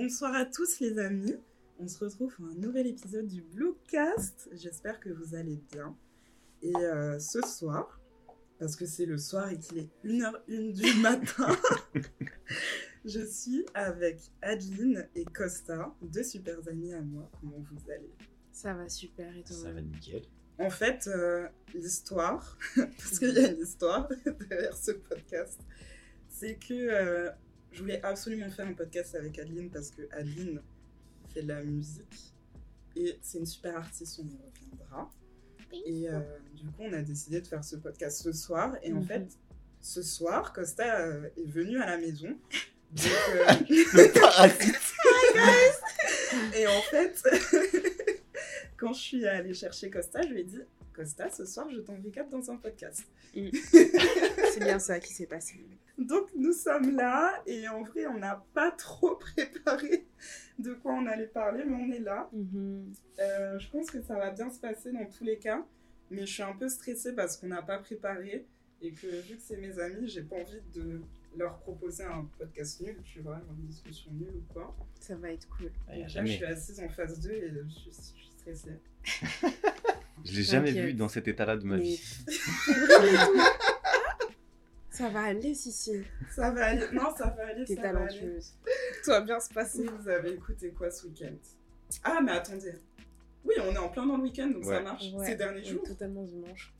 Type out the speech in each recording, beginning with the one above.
Bonsoir à tous les amis. On se retrouve pour un nouvel épisode du Bluecast. J'espère que vous allez bien. Et euh, ce soir, parce que c'est le soir et qu'il est 1h01 du matin, je suis avec Adeline et Costa, deux super amis à moi. Comment vous allez? Ça va super et toi? Ça va nickel. En fait, euh, l'histoire, parce qu'il y a une histoire derrière ce podcast, c'est que euh, je voulais absolument faire un podcast avec Adeline parce que Adeline fait de la musique et c'est une super artiste, on y reviendra. Et euh, du coup, on a décidé de faire ce podcast ce soir. Et en Mhm. fait, ce soir, Costa euh, est venu à la maison. Donc, euh, Le parasite et en fait, quand je suis allée chercher Costa, je lui ai dit Costa, ce soir, je t'envoie dans un podcast. C'est bien ça qui s'est passé. Donc nous sommes là et en vrai on n'a pas trop préparé de quoi on allait parler mais on est là. Mhm. Euh, je pense que ça va bien se passer dans tous les cas mais je suis un peu stressée parce qu'on n'a pas préparé et que vu que c'est mes amis j'ai pas envie de leur proposer un podcast nul tu vois une discussion nulle ou quoi. Ça va être cool. Ah, là je suis assise en phase 2 et je suis, je suis stressée. Je l'ai jamais vu dans cet état-là de ma Mais- vie. Ça va aller, Cici. Ça va aller, non ça va aller, T'es talentueuse. Tout va bien se passer. Vous avez écouté quoi ce week-end? Ah, mais attendez. Oui, on est en plein dans le week-end, donc ça marche. Ouais, Ces derniers on est jours. Totalement dimanche.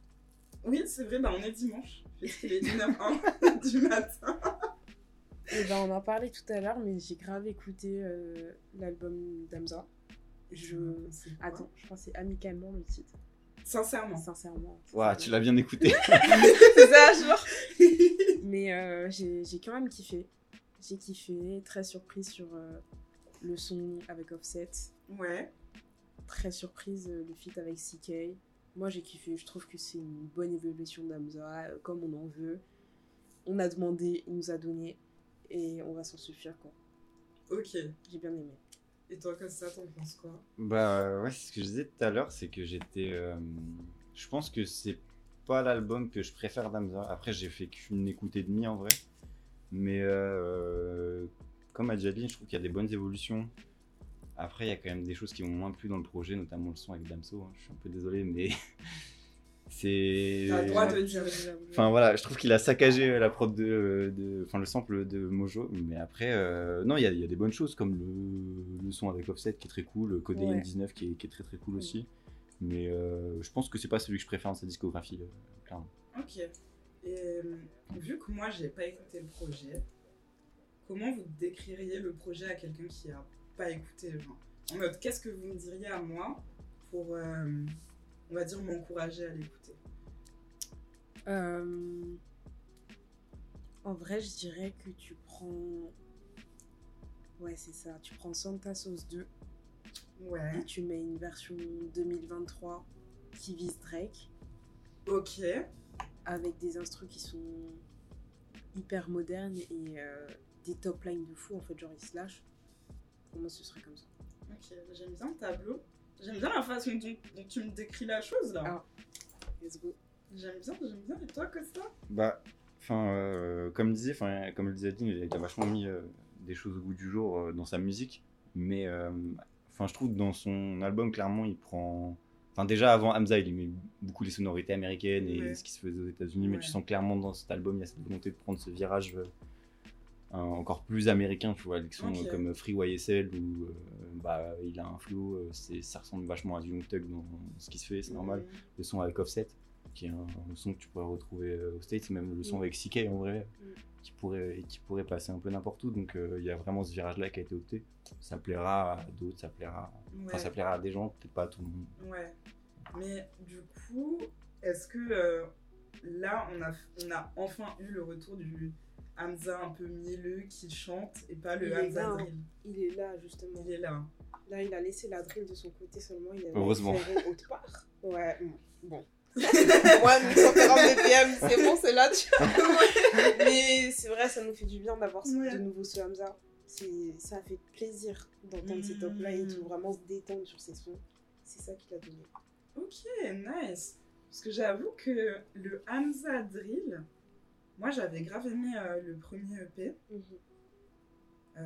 Oui, c'est vrai, bah on est dimanche. Puisqu'il est 1h01 du matin. Et ben, on en parlait tout à l'heure, mais j'ai grave écouté euh, l'album d'Amza. Je. Attends, je crois que c'est amicalement le titre. Sincèrement. Sincèrement. Ouah, tu l'as bien écouté. C'est ça, genre. Mais euh, j'ai j'ai quand même kiffé. J'ai kiffé, très surprise sur euh, le son avec Offset. Ouais. Très surprise euh, le feat avec CK. Moi j'ai kiffé, je trouve que c'est une bonne évolution d'Amza, euh, comme on en veut. On a demandé, il nous a donné, et on va s'en suffire quoi. Ok. J'ai bien aimé. Et toi, comme ça, t'en penses quoi? Bah euh, ouais, ce que je disais tout à l'heure, c'est que j'étais. euh, Je pense que c'est pas l'album que je préfère d'Amza. Après, j'ai fait qu'une écoute et demie en vrai. Mais euh, comme déjà dit, je trouve qu'il y a des bonnes évolutions. Après, il y a quand même des choses qui m'ont moins plu dans le projet, notamment le son avec Damso. hein. Je suis un peu désolé, mais c'est. T'as le droit de dire. Enfin voilà, je trouve qu'il a saccagé la prod de, de- enfin le sample de Mojo, mais après euh, non, il y a, y a des bonnes choses comme le, le son avec Offset qui est très cool, Codeine Ouais. 19 qui est, qui est très très cool aussi, mais euh, je pense que c'est pas celui que je préfère dans sa discographie, euh, clairement. Ok. Et euh, vu que moi, j'ai pas écouté le projet, comment vous décririez le projet à quelqu'un qui a pas écouté genre En mode, qu'est-ce que vous me diriez à moi pour, euh, on va dire, m'encourager à l'écouter Euh, En vrai, je dirais que tu prends. Ouais, c'est ça. Tu prends Santa Sauce 2 Ouais. et tu mets une version 2023 qui vise Drake Ok. avec des instrus qui sont hyper modernes et euh, des top lines de fou en fait, genre ils se lâchent. Pour moi, ce serait comme ça. Ok, j'aime bien le tableau. J'aime bien la façon dont, dont tu me décris la chose là. Ah. Let's go. J'aime bien, j'aime bien. Et toi, Costa? Bah, enfin euh, comme disait, enfin comme le disait Adeline, il a vachement mis euh, des choses au goût du jour euh, dans sa musique, mais euh, enfin je trouve que dans son album clairement il prend Enfin, déjà avant Hamza, il aimait beaucoup les sonorités américaines et Ouais. ce qui se faisait aux États-Unis, mais tu sens clairement dans cet album, il y a cette volonté de prendre ce virage euh, un- encore plus américain, tu vois, des sons comme Free YSL où euh, bah, il a un flow, euh, c'est- ça ressemble vachement à du Young Thug dans ce qui se fait, c'est normal. Le son avec Offset, qui est un, un son que tu pourrais retrouver euh, aux States, même le son Mm. avec CK en vrai, Mm. qui, pourrait, qui pourrait passer un peu n'importe où. Donc euh, il y a vraiment ce virage-là qui a été opté. Ça plaira à d'autres, ça plaira, Ouais. ça plaira à des gens, peut-être pas à tout le monde. Ouais. Mais du coup, est-ce que euh, là, on a, on a enfin eu le retour du Hamza un peu mielleux qui chante et pas le Il Hamza là, hein. drill Il est là justement. Il est là. Là, il a laissé la drill de son côté seulement. Il a Heureusement. autre part. Ouais, mm, bon. Moi, 1140 BPM, c'est bon, c'est là. Tu... Mais c'est vrai, ça nous fait du bien d'avoir ce- Ouais. de nouveau ce Hamza. C'est- Ça a fait plaisir d'entendre ces top là et Mm. vraiment se détendre sur ses sons. C'est ça qu'il a donné. Ok, nice. Parce que j'avoue que le Hamza drill, moi j'avais grave aimé euh, le premier EP. Mhm. Euh,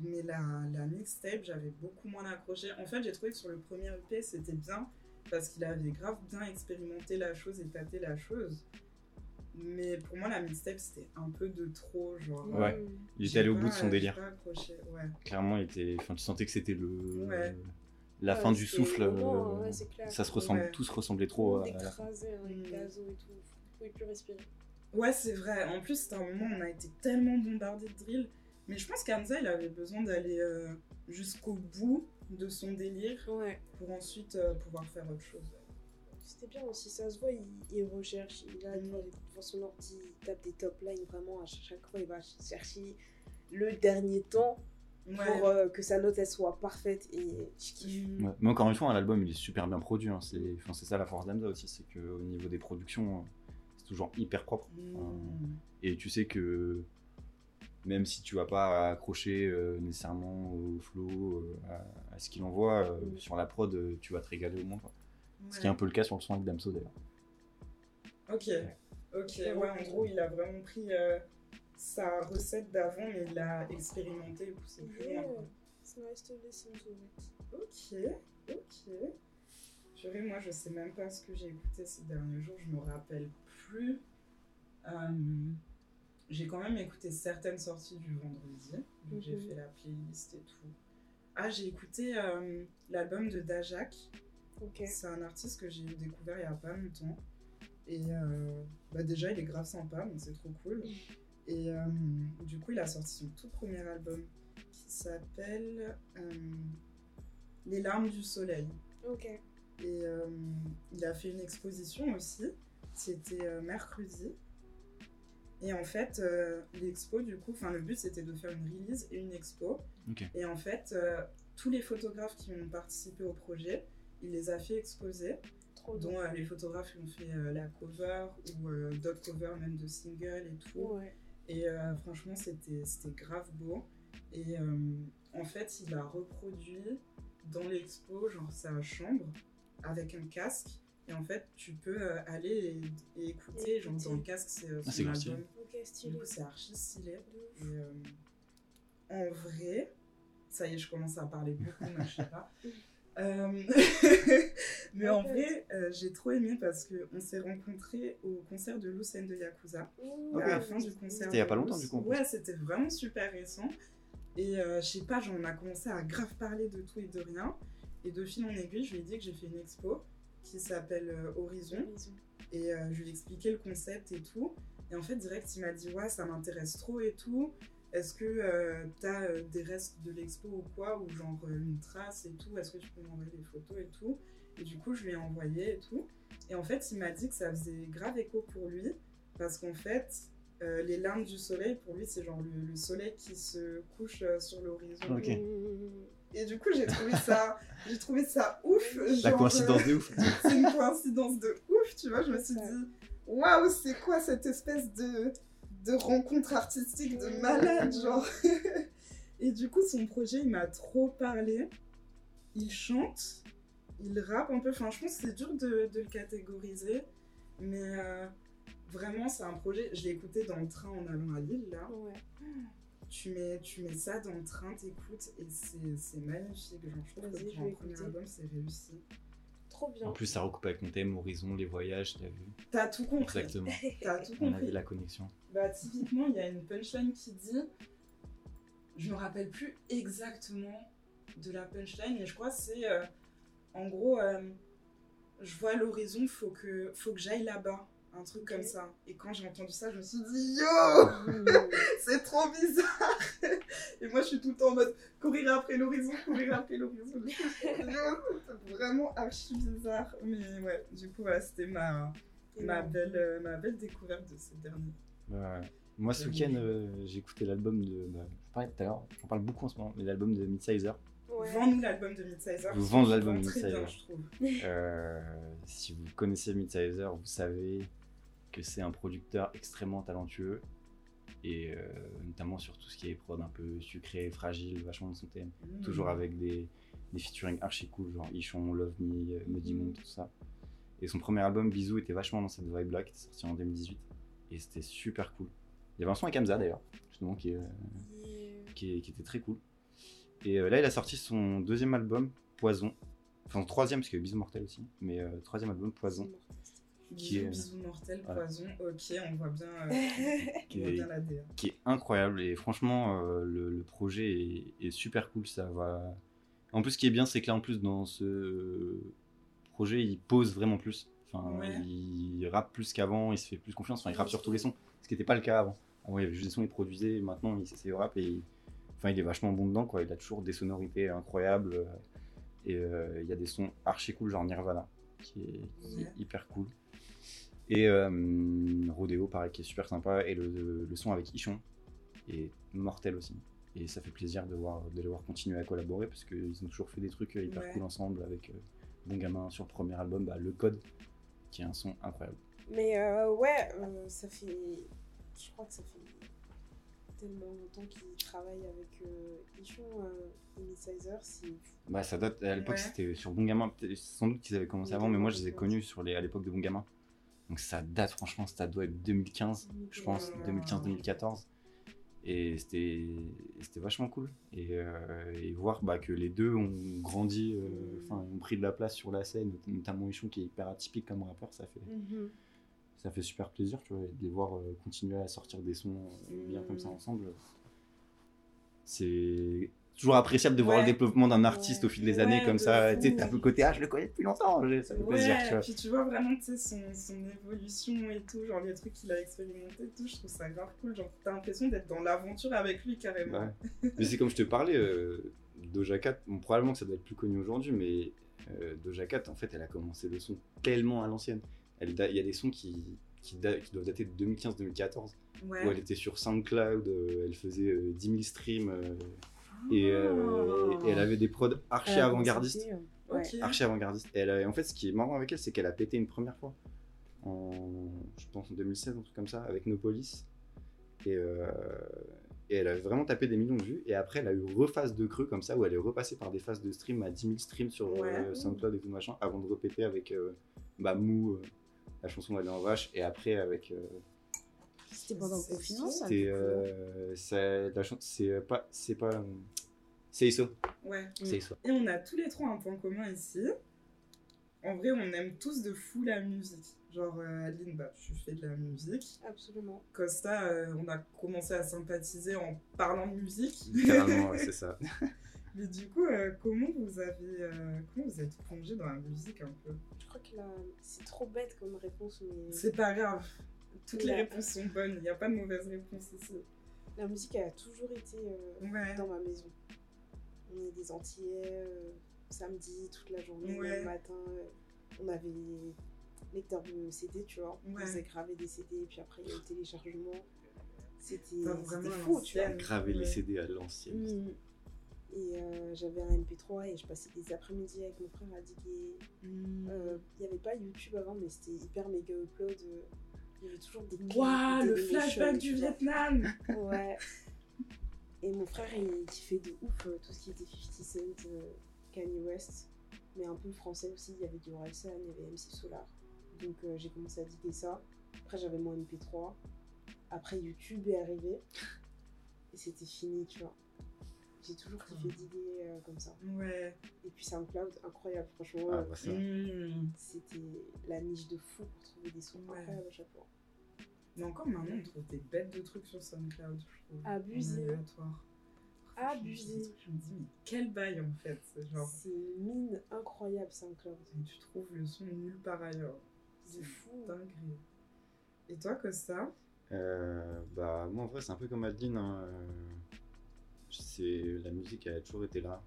mais la, la mixtape, j'avais beaucoup moins accroché. En fait, j'ai trouvé que sur le premier EP, c'était bien parce qu'il avait grave bien expérimenté la chose et tâté la chose. Mais pour moi, la mixtape, c'était un peu de trop, genre. Ouais. Il j'ai était allé au bout de son délire. pas accroché, ouais. Clairement, il était... enfin, tu sentais que c'était le... Ouais. la Ouais, fin du souffle. le moment, euh, ouais, c'est clair. ça se ressemble, Tout le trop monde à la écrasé dans les Mm. gazos et tout. Vous pouvez plus respirer. Ouais, c'est vrai. En plus, c'était un moment où on a été tellement bombardé de drill. Mais je pense qu'Hamza, il avait besoin d'aller euh, jusqu'au bout de son délire Ouais. pour ensuite euh, pouvoir faire autre chose. C'était bien aussi, ça se voit, il, il recherche, il a Mm. devant, son ordi, il tape des top lines, vraiment, à chaque fois, il va chercher le dernier temps Ouais. pour euh, que sa note, elle soit parfaite, et je kiffe. Mm. Ouais. Mais encore une fois, hein, l'album il est super bien produit. hein. C'est ça la force d'Amza aussi, c'est qu'au niveau des productions, euh, toujours hyper propre. Mm. Et tu sais que même si tu vas pas accrocher euh, nécessairement au flow, euh, à, à ce qu'il envoie, euh, Mm. sur la prod, tu vas te régaler au moins. quoi. Ce qui est un peu le cas sur le son avec Damso d'ailleurs. Ok, ok, Ouais. ouais, en gros, il a vraiment pris euh, sa recette d'avant, mais il l'a expérimenté. Yeah, nice to listen to it. Ok, ok. Purée, moi, je sais même pas ce que j'ai écouté ces derniers jours, je me rappelle plus. Euh, j'ai quand même écouté certaines sorties du vendredi. donc J'ai Mhm. fait la playlist et tout. Ah, j'ai écouté euh, l'album de Dajak. C'est un artiste que j'ai découvert il y a pas longtemps. Et euh, bah déjà, il est grave sympa, donc c'est trop cool. Et euh, du coup, il a sorti son tout premier album qui s'appelle Les larmes du soleil. Ok. Et il a fait une exposition aussi. C'était euh, mercredi. Et en fait, euh, l'expo, du coup, enfin, le but c'était de faire une release et une expo. Et en fait, euh, tous les photographes qui ont participé au projet, il les a fait exposer Trop dont euh, les photographes qui ont fait euh, la cover ou euh, d'autres covers même de singles et tout. Ouais. Et euh, franchement, c'était c'était grave beau. Et euh, en fait, il a reproduit dans l'expo, genre sa chambre, avec un casque. Et en fait, tu peux euh, aller et, et écouter, genre dans le casque, c'est euh, Ah, c'est stylé. album. C'est archi stylé. Et, euh, en vrai, ça y est, je commence à parler beaucoup, mais je sais pas. Euh, mais en vrai, euh, j'ai trop aimé parce qu'on s'est rencontrés au concert de Lucen de Yakuza. Ouh. À la fin du concert. C'était il y a pas longtemps, du coup. Ouais, c'était vraiment super récent. Et euh, je sais pas, genre, on a commencé à grave parler de tout et de rien. Et de fil en aiguille, je lui ai dit que j'ai fait une expo qui s'appelle euh, Horizon. Et euh, je lui ai expliqué le concept et tout. Et en fait, direct, il m'a dit Ouais, ça m'intéresse trop et tout. Est-ce que euh, t'as euh, des restes de l'expo ou quoi? Ou genre euh, une trace et tout? Est-ce que tu peux m'envoyer des photos et tout? Et du coup, je lui ai envoyé et tout. Et en fait, il m'a dit que ça faisait grave écho pour lui. Parce qu'en fait, euh, les larmes du soleil, pour lui, c'est genre le, le soleil qui se couche euh, sur l'horizon. Ok. Et du coup, j'ai trouvé ça, j'ai trouvé ça ouf. La genre, euh, coïncidence de ouf. c'est une coïncidence de ouf, tu vois. Je me suis dit, waouh, c'est quoi cette espèce de, de rencontre artistique de malade, genre. Et du coup, son projet, il m'a trop parlé. Il chante, il rappe un peu. Enfin, je pense que c'est dur de, de le catégoriser. Mais euh, vraiment, c'est un projet. Je l'ai écouté dans le train en allant à Lille, là. Ouais. Tu mets, tu mets ça dans le train, t'écoutes, et c'est c'est magnifique. Genre, je trouve que pour premier album, c'est réussi. Trop bien. En plus, ça recoupe avec mon thème, Horizon, les voyages, t'as vu T'as tout compris. Exactement. T'as tout On avait compris. la connexion. Bah, typiquement, il y a une punchline qui dit. Je me rappelle plus exactement de la punchline, mais je crois que c'est. euh, en gros, euh, je vois l'horizon, faut que, faut que j'aille là-bas. Un truc comme ça. Et quand j'ai entendu ça, je me suis dit Yo. C'est trop bizarre Et moi, je suis tout le temps en mode courir après l'horizon, courir après l'horizon. C'est vraiment archi bizarre. Mais ouais, du coup, voilà, c'était ma, ma, belle, euh, ma belle découverte de ces derniers. Ouais, ouais. Moi, ce week-end, euh, j'ai écouté l'album de. Bah, je parlais tout à l'heure, j'en parle beaucoup en ce moment, mais l'album de Midsizer. Ouais. Vends-nous l'album de Midsizer. Vous vendez Je l'album vends de très bien, Midsizer. je trouve. Euh, si vous connaissez Midsizer, vous savez que c'est un producteur extrêmement talentueux. Et euh, notamment sur tout ce qui est prod un peu sucré, fragile, vachement dans son thème. Mm. Toujours avec des, des featuring archi cool, genre Ichon, Love Me, euh, Muddy Moon, tout ça. Et son premier album, Bisous, était vachement dans cette vibe-là, qui était sorti en 2018. Et c'était super cool. Il y avait un son avec Hamza d'ailleurs, justement, qui, euh, qui qui était très cool. Et euh, là, il a sorti son deuxième album, Poison. Enfin, son troisième, parce qu'il y a Mortel aussi. Mais troisième album, Poison. Qui est- bisous mortels, Voilà. poison, ok, on voit bien, euh, Qui on voit est- bien la DA. qui est incroyable et franchement euh, le, le projet est, est super cool ça va en plus ce qui est bien c'est que là en plus dans ce projet il pose vraiment plus enfin Ouais. il rappe plus qu'avant il se fait plus confiance enfin il rappe sur tous les sons ce qui n'était pas le cas avant avant il y avait juste des sons il produisait maintenant il s'essaye au rap et il, enfin il est vachement bon dedans quoi il a toujours des sonorités incroyables euh, et euh, il y a des sons archi cool genre Nirvana qui est, qui est Ouais. hyper cool et euh, Rodeo, pareil, qui est super sympa. Et le, le- le son avec Ichon est mortel aussi. Et ça fait plaisir de, voir, de les voir continuer à collaborer parce qu'ils ont toujours fait des trucs euh, hyper Ouais. cool ensemble avec euh, Bon Gamin sur le premier album, bah, Le Code, qui est un son incroyable. Mais euh, ouais, euh, ça fait. Je crois que ça fait tellement longtemps qu'ils travaillent avec Ichon. C'est Bah, ça date, à l'époque Ouais. c'était sur Bon Gamin, sans doute qu'ils avaient commencé avant, mais moi je les ai connus sur les, à l'époque de Bon Gamin. Donc ça date, franchement, ça doit être 2015, je pense, Ouais. 2015-2014. Et c'était vachement cool. Et, euh, et voir bah, que les deux ont grandi, euh, enfin, ont pris de la place sur la scène, notamment Ichon qui est hyper atypique comme rappeur, ça fait, ça fait super plaisir, tu vois, de les voir euh, continuer à sortir des sons bien comme ça ensemble. C'est toujours appréciable de voir Ouais. le développement d'un artiste Ouais. au fil des Ouais, années comme de ça. Tu sais, t'as le côté, ah, je le connais depuis longtemps, ça fait plaisir, tu vois. puis tu vois vraiment son, son évolution et tout, genre les trucs qu'il a expérimenté et tout, je trouve ça grave cool. Genre, t'as l'impression d'être dans l'aventure avec lui carrément. Ouais. Mais c'est comme je te parlais, euh, Doja Cat, bon, probablement que ça doit être plus connu aujourd'hui, mais euh, Doja Cat, en fait, elle a commencé le son tellement à l'ancienne. Il y a des sons qui, qui, da- qui doivent dater de 2015-2014, Ouais. où elle était sur SoundCloud, euh, elle faisait euh, 10 000 streams, euh, et, euh, et- et elle avait des prods archi Elle a avant-gardistes. euh, ouais. Archi avant-gardiste. Et elle en fait, ce qui est marrant avec elle, c'est qu'elle a pété une première fois. En, je pense en 2016, un truc comme ça, avec No Police. Et, euh, et elle a vraiment tapé des millions de vues. Et après, elle a eu rephase de creux comme ça, où elle est repassée par des phases de stream à 10 000 streams sur euh, Ouais. SoundCloud et tout machin, avant de repéter avec euh, bah, Mou, euh, la chanson d'aller en vache, et après avec. C'était pendant le confinement, ça c'était. euh, la c'est euh, pas. C'est pas. euh, c'est ISO. Ouais. C'est ISO. Et on a tous les trois un point commun ici. En vrai, on aime tous de fou la musique. Genre, euh, Adeline, bah, tu fais de la musique. Absolument. Costa, euh, on a commencé à sympathiser en parlant de musique. Littéralement, ouais, c'est ça. Mais du coup, euh, comment vous avez, euh, comment vous êtes plongé dans la musique un peu? Je crois que là, c'est trop bête comme réponse, mais C'est pas grave. Toutes les réponses sont bonnes. Il n'y a pas de mauvaise réponse ici. la musique elle a toujours été euh, Ouais. dans ma maison. On est des Antillais, euh, samedi, toute la journée, Ouais. le matin. euh, on avait lecteur de CD, tu vois. Ouais. On faisait graver des CD, puis après il y a eu le téléchargement. C'était fou, tu vois. Graver les. CD à l'ancienne. Mm. Et euh, j'avais un MP3 et je passais des après-midi avec mon frère à diguer. Mm. Il n'y avait pas YouTube avant, mais c'était hyper méga upload. Il y avait toujours des clips, Waouh, le flashback du. Vietnam? Ouais. Et mon frère, il kiffait de ouf euh, tout ce qui était 50 Cent, euh, Kanye West, mais un peu français aussi. Il y avait du Orelsan, il y avait MC Solar. Donc euh, j'ai commencé à diguer ça. Après, j'avais mon MP3. Après, YouTube est arrivé. Et c'était fini, tu vois. J'ai toujours kiffé diguer euh, comme ça. Ouais. Et puis SoundCloud, incroyable, franchement. Ah, bah. Mm. C'était la niche de fou pour trouver des sons Ouais. incroyables à chaque fois. Mais encore maintenant, on trouve des bêtes de trucs sur SoundCloud. je trouve. Abusé. Aléatoire. Abusé. Je me dis, mais quel bail en fait. C'est genre, C'est une mine incroyable SoundCloud. et tu trouves le son nulle part ailleurs. C'est fou. dinguerie. Et toi, Costa? Euh, bah, moi, en vrai, c'est un peu comme Adeline. hein, euh, C'est la musique, elle a toujours été là.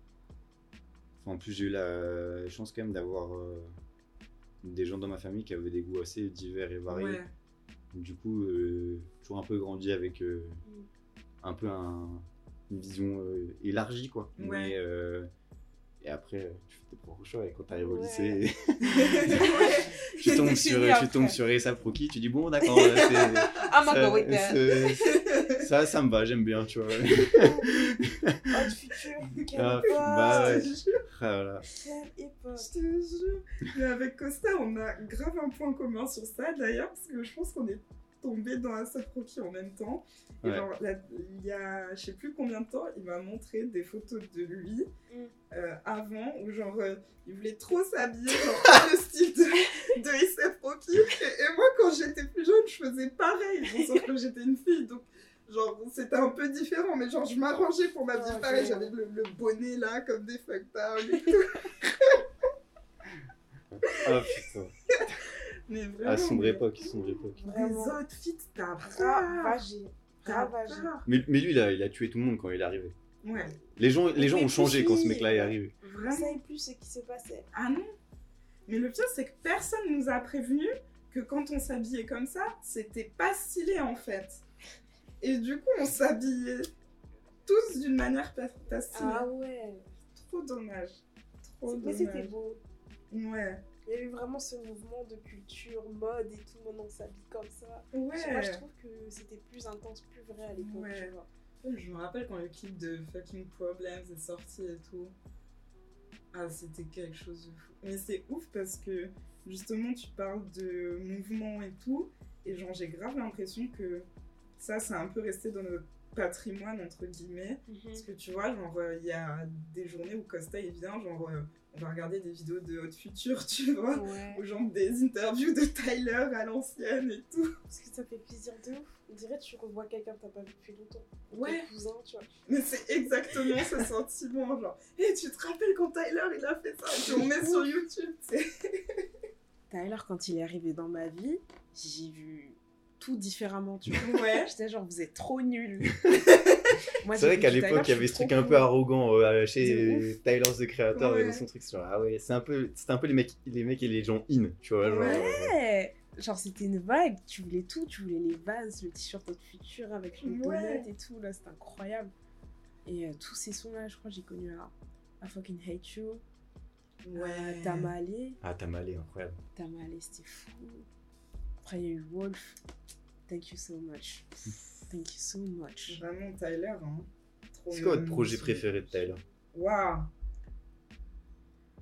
Enfin, en plus, j'ai eu la chance quand même d'avoir euh, des gens dans ma famille qui avaient des goûts assez divers et variés. Ouais. Du coup, euh, toujours un peu grandi avec euh, Mm. un peu un- une vision euh, élargie, quoi. Ouais. Mais, euh, et après, tu fais tes propres choix. Et quand tu arrives au Ouais. lycée, tu tombes sur, tu tombes sur ASAP Rocky, tu dis bon, d'accord, c'est- Ah, ma ça, c'est- ça, ça me va, j'aime bien, tu vois. Future, quelle Ah, bah ouais. Jure. Mais avec Costa, on a grave un point commun sur ça d'ailleurs, parce que je pense qu'on est tombé dans Asap Rocky en même temps. Et Ouais. genre, là, il y a je sais plus combien de temps, il m'a montré des photos de lui Mm. euh, avant, où genre, euh, il voulait trop s'habiller, genre, dans le style de, de ASAP Rocky. Et, et moi, quand j'étais plus jeune, je faisais pareil, bon, sauf que j'étais une fille, donc genre, c'était un peu différent, mais genre, je m'arrangeais pour m'habiller Ouais, pareil, je j'avais le, le bonnet là, comme des fucktards et tout. Ah putain. Mais vraiment, Ah, sombre mais- époque, sombre époque. Les outfits, t'as. Ravagé. T'as Ravagé. peur. Mais, mais lui, il a, il a tué tout le monde quand il est arrivé. Ouais, Les gens, les gens ont changé quand ce mec-là est arrivé. On vraiment. savait plus ce qui se passait. Ah non Mais le pire, c'est que personne nous a prévenu que quand on s'habillait comme ça, c'était pas stylé en fait. Et du coup, on s'habillait tous d'une manière pas, pas stylée. Ah ouais. Trop dommage. Trop Mais c'était dommage. beau? Ouais. Il y a eu vraiment ce mouvement de culture, mode et tout, monde on s'habille comme ça. Ouais. Je trouve que c'était plus intense, plus vrai à l'époque, Ouais. tu vois. Je me rappelle quand le clip de Fucking Problems est sorti et tout. Ah, c'était quelque chose de fou. Mais c'est ouf parce que justement, tu parles de mouvement et tout. Et genre, j'ai grave l'impression que ça, c'est un peu resté dans notre patrimoine, entre guillemets. Parce que tu vois, genre, euh, il y a des journées où Costa il vient, genre, euh, on va regarder des vidéos de Hot Future, tu vois. Ouais. Ou genre des interviews de Tyler à l'ancienne et tout. Parce que ça fait plaisir de ouf. On dirait que tu revois quelqu'un que t'as pas vu depuis longtemps. Ouais. Ton cousin, tu vois. Mais c'est exactement ce sentiment, genre, hé, tu te rappelles quand Tyler il a fait ça Et on met sur YouTube, tu sais. Tyler, quand il est arrivé dans ma vie, j'ai vu tout différemment, tu vois. Ouais. J'étais genre, vous êtes trop nuls. C'est vrai qu'à l'époque, il y avait ce truc un peu arrogant euh, chez Tyler, the Creator, et Ouais. dans son truc. genre, ah ouais, c'est un peu, c'était un peu les mecs, les mecs et les gens in, tu vois. Genre, Ouais. euh. Genre, c'était une vibe. Tu voulais tout. Tu voulais les vases, le t-shirt de futur avec le Ouais. et tout. Là, c'était incroyable. Et euh, tous ces sons-là, je crois j'ai connu à I Fucking Hate You. Ouais. Tamale. Ah, t'as malé, incroyable. Tamale, c'était fou. Après, il y a eu Wolf. Thank you so much. Thank you so much. Vraiment Tyler, hein. C'est quoi votre projet préféré de Tyler? Waouh.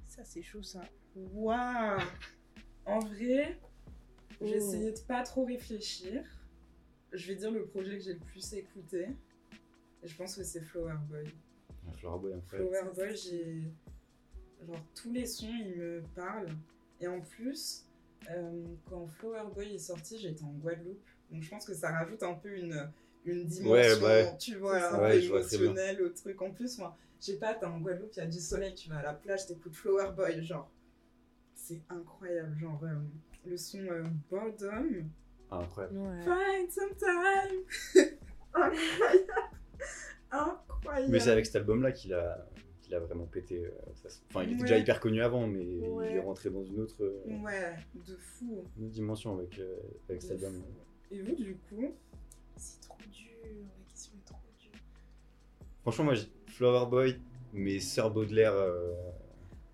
Ça, c'est chaud, ça. Waouh. En vrai, j'ai Oh. essayé de pas trop réfléchir. Je vais dire le projet que j'ai le plus écouté. Et je pense que c'est Flower Boy. Ah, Flower Boy, incroyable. Flower Boy, j'ai. Genre, tous les sons, ils me parlent. Et en plus, euh, quand Flower Boy est sorti, j'étais en Guadeloupe. Donc, je pense que ça rajoute un peu une, une dimension, Ouais, ouais. tu vois, un peu Ouais, bien. émotionnelle au truc. En plus, moi, je sais pas, t'es en Guadeloupe, il y a du soleil, tu vas à la plage, t'écoutes Flower Boy, genre. C'est incroyable. Genre, euh, le son euh, Boredom. Ah, incroyable. Ouais. Find some time. incroyable. Incroyable. Mais c'est avec cet album-là qu'il a, qu'il a vraiment pété. euh, Enfin, il était Ouais. déjà hyper connu avant, mais Ouais. il est rentré dans une autre, euh, Ouais, de fou. une autre dimension avec, euh, avec cet album. Et vous, du coup C'est trop dur. La question est trop dure. Franchement, moi, j'ai- Flower Boy, mais Sœur Baudelaire, euh,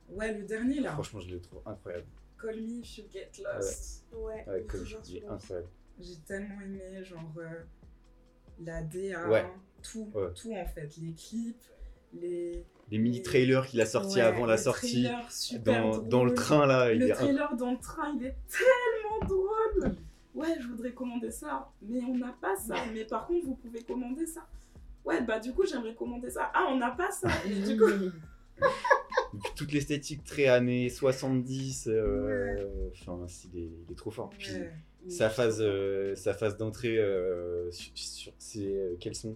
Ouais, le dernier là. franchement, je le trouve incroyable. Call me if you get lost. Ouais. Ouais, incroyable. J'ai tellement aimé, genre, euh, la DA, Ouais. tout, Ouais. tout en fait. Les clips, les. Les mini-trailers qu'il a sortis Ouais, avant la sortie, trailer super dans, dans le train là, il Le inc- trailer dans le train, il est tellement drôle. Ouais, je voudrais commander ça, mais on n'a pas ça. Mais par contre, vous pouvez commander ça. Ouais, bah du coup, j'aimerais commander ça. Ah, on n'a pas ça. Et du coup, toute l'esthétique très années 70, euh, enfin, il, est, il est trop fort. Puis Ouais. sa phase, euh, sa phase d'entrée euh, sur, sur- c'est euh, quels sont?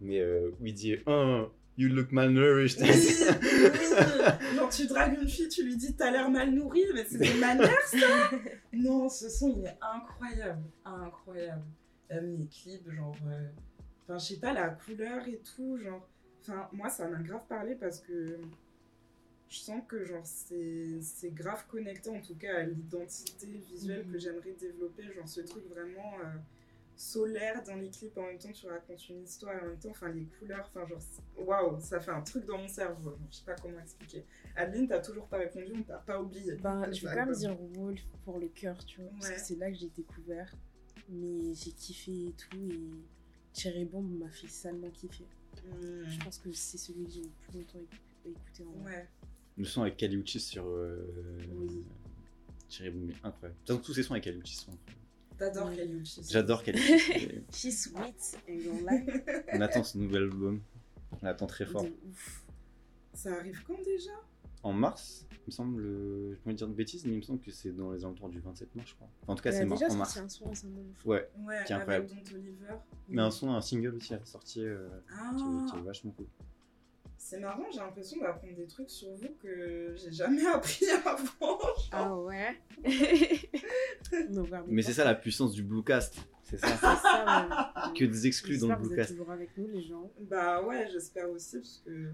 Mais euh, où il dit un, you look malnourished. Oui, oui. Genre, tu dragues une fille, tu lui dis t'as l'air mal nourri, mais c'est des manières ça Non, ce son il est incroyable, incroyable. Même les clips, genre. euh, Enfin, je sais pas, la couleur et tout, genre. Enfin, moi ça m'a grave parlé parce que je sens que, genre, c'est c'est grave connecté en tout cas à l'identité visuelle Mhm. que j'aimerais développer. Genre, ce truc vraiment. euh, solaire dans les clips en même temps tu racontes une histoire en même temps enfin les couleurs enfin genre waouh ça fait un truc dans mon cerveau genre, je sais pas comment expliquer Adeline t'as toujours pas répondu on t'a pas oublié Ben, je vais quand même dire Wolf pour le cœur, tu vois. Parce que c'est là que j'ai découvert. Mais j'ai kiffé et tout. Et Cherry Bomb m'a fait salement kiffer. Hmm, Je pense que c'est celui que j'ai le plus longtemps écou- écouté en vrai. ouais Le son avec Kaliuchi sur euh, Oui. Cherry Bomb est incroyable. Tous ces sons avec Kaliuchi sont incroyables. T'adores Uchis. J'adore. Et She's sweet and lie. On attend ce nouvel album. On l'attend très fort. Ouf. Ça arrive quand déjà? En mars, il me semble. Je peux dire de bêtises, mais il me semble que c'est dans les alentours du 27 mars, je crois. Enfin, en tout cas, c'est a mar- en mars. un son récemment. Ouais, Ouais, Qui est avec incroyable. Don Oliver. mais un son, un single aussi à sorti euh, Ah, qui, qui est vachement cool. C'est marrant, j'ai l'impression d'apprendre des trucs sur vous que j'ai jamais appris avant. Ah ouais? Mais c'est ça la puissance du Bluecast. C'est ça. C'est ça, ouais. que des exclus dans le J'espère que vous êtes Bluecast. toujours avec nous, les gens. Bah ouais, j'espère aussi, parce que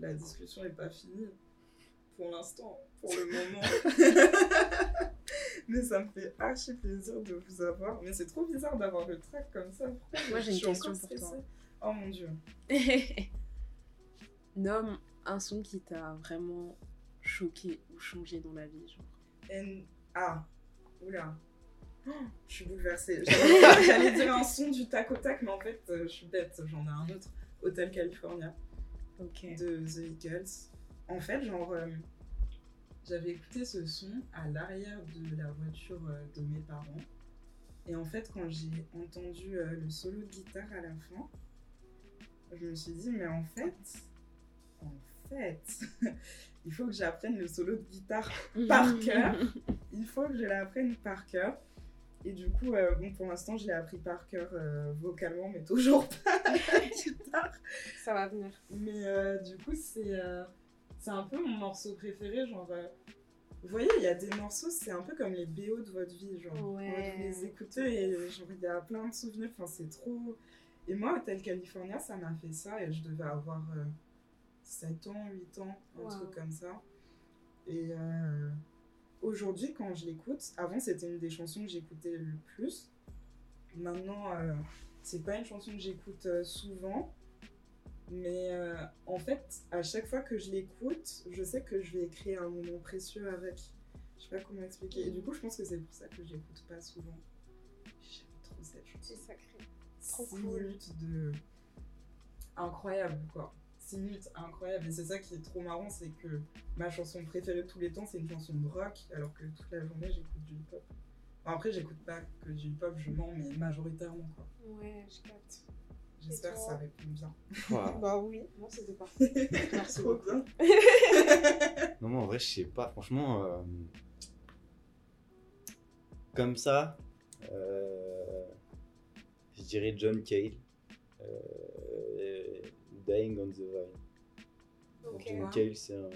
la discussion n'est pas finie. Pour l'instant, pour le moment. Mais ça me fait archi plaisir de vous avoir. Mais c'est trop bizarre d'avoir le track comme ça. Pourquoi Moi, j'ai une question pour toi. Oh mon dieu. Nomme un son qui t'a vraiment choqué ou changé dans la vie. Genre. N A. Oula. Oh, je suis bouleversée. J'allais dire un son du tac au tac, mais en fait, euh, je suis bête. J'en ai un autre. Hotel California. De The Eagles. En fait, genre, euh, j'avais écouté ce son à l'arrière de la voiture euh, de mes parents. Et en fait, quand j'ai entendu le solo de guitare à la fin, je me suis dit, mais en fait, en fait, il faut que j'apprenne le solo de guitare par cœur. Il faut que je l'apprenne par cœur. Et du coup, euh, bon, pour l'instant, je l'ai appris par cœur euh, vocalement, mais toujours pas la guitare. Ça va venir. Mais euh, du coup, c'est c'est un peu mon morceau préféré. Genre, vous voyez, il y a des morceaux, c'est un peu comme les BO de votre vie. Genre, Ouais. vous les écoutez et genre, il y a plein de souvenirs. Enfin, c'est trop. Et moi, Hotel California, ça m'a fait ça et je devais avoir 7 ans, 8 ans, un Wow. truc comme ça. Et euh, aujourd'hui, quand je l'écoute, avant, c'était une des chansons que j'écoutais le plus. Maintenant, euh, c'est pas une chanson que j'écoute euh, souvent. Mais euh, en fait, à chaque fois que je l'écoute, je sais que je vais créer un moment précieux avec. Je sais pas comment expliquer. Et du coup, je pense que c'est pour ça que je l'écoute pas souvent. J'aime trop cette chanson. sacré. Trop 6 cool. de. Incroyable, quoi. 6 minutes incroyable. Et c'est ça qui est trop marrant, c'est que ma chanson préférée de tous les temps, c'est une chanson de rock, alors que toute la journée, j'écoute du hip-hop. Enfin, après, j'écoute pas que du hip-hop, je mens, mais majoritairement, quoi. Ouais, je capte. J'espère que ça répond bien. Bah oui, non, c'était parfait. Merci Trop beaucoup. bien. Non, moi en vrai, je sais pas. Franchement, euh, comme ça, euh, je dirais John Cale. euh, Dying on the Vine. Cale, c'est un.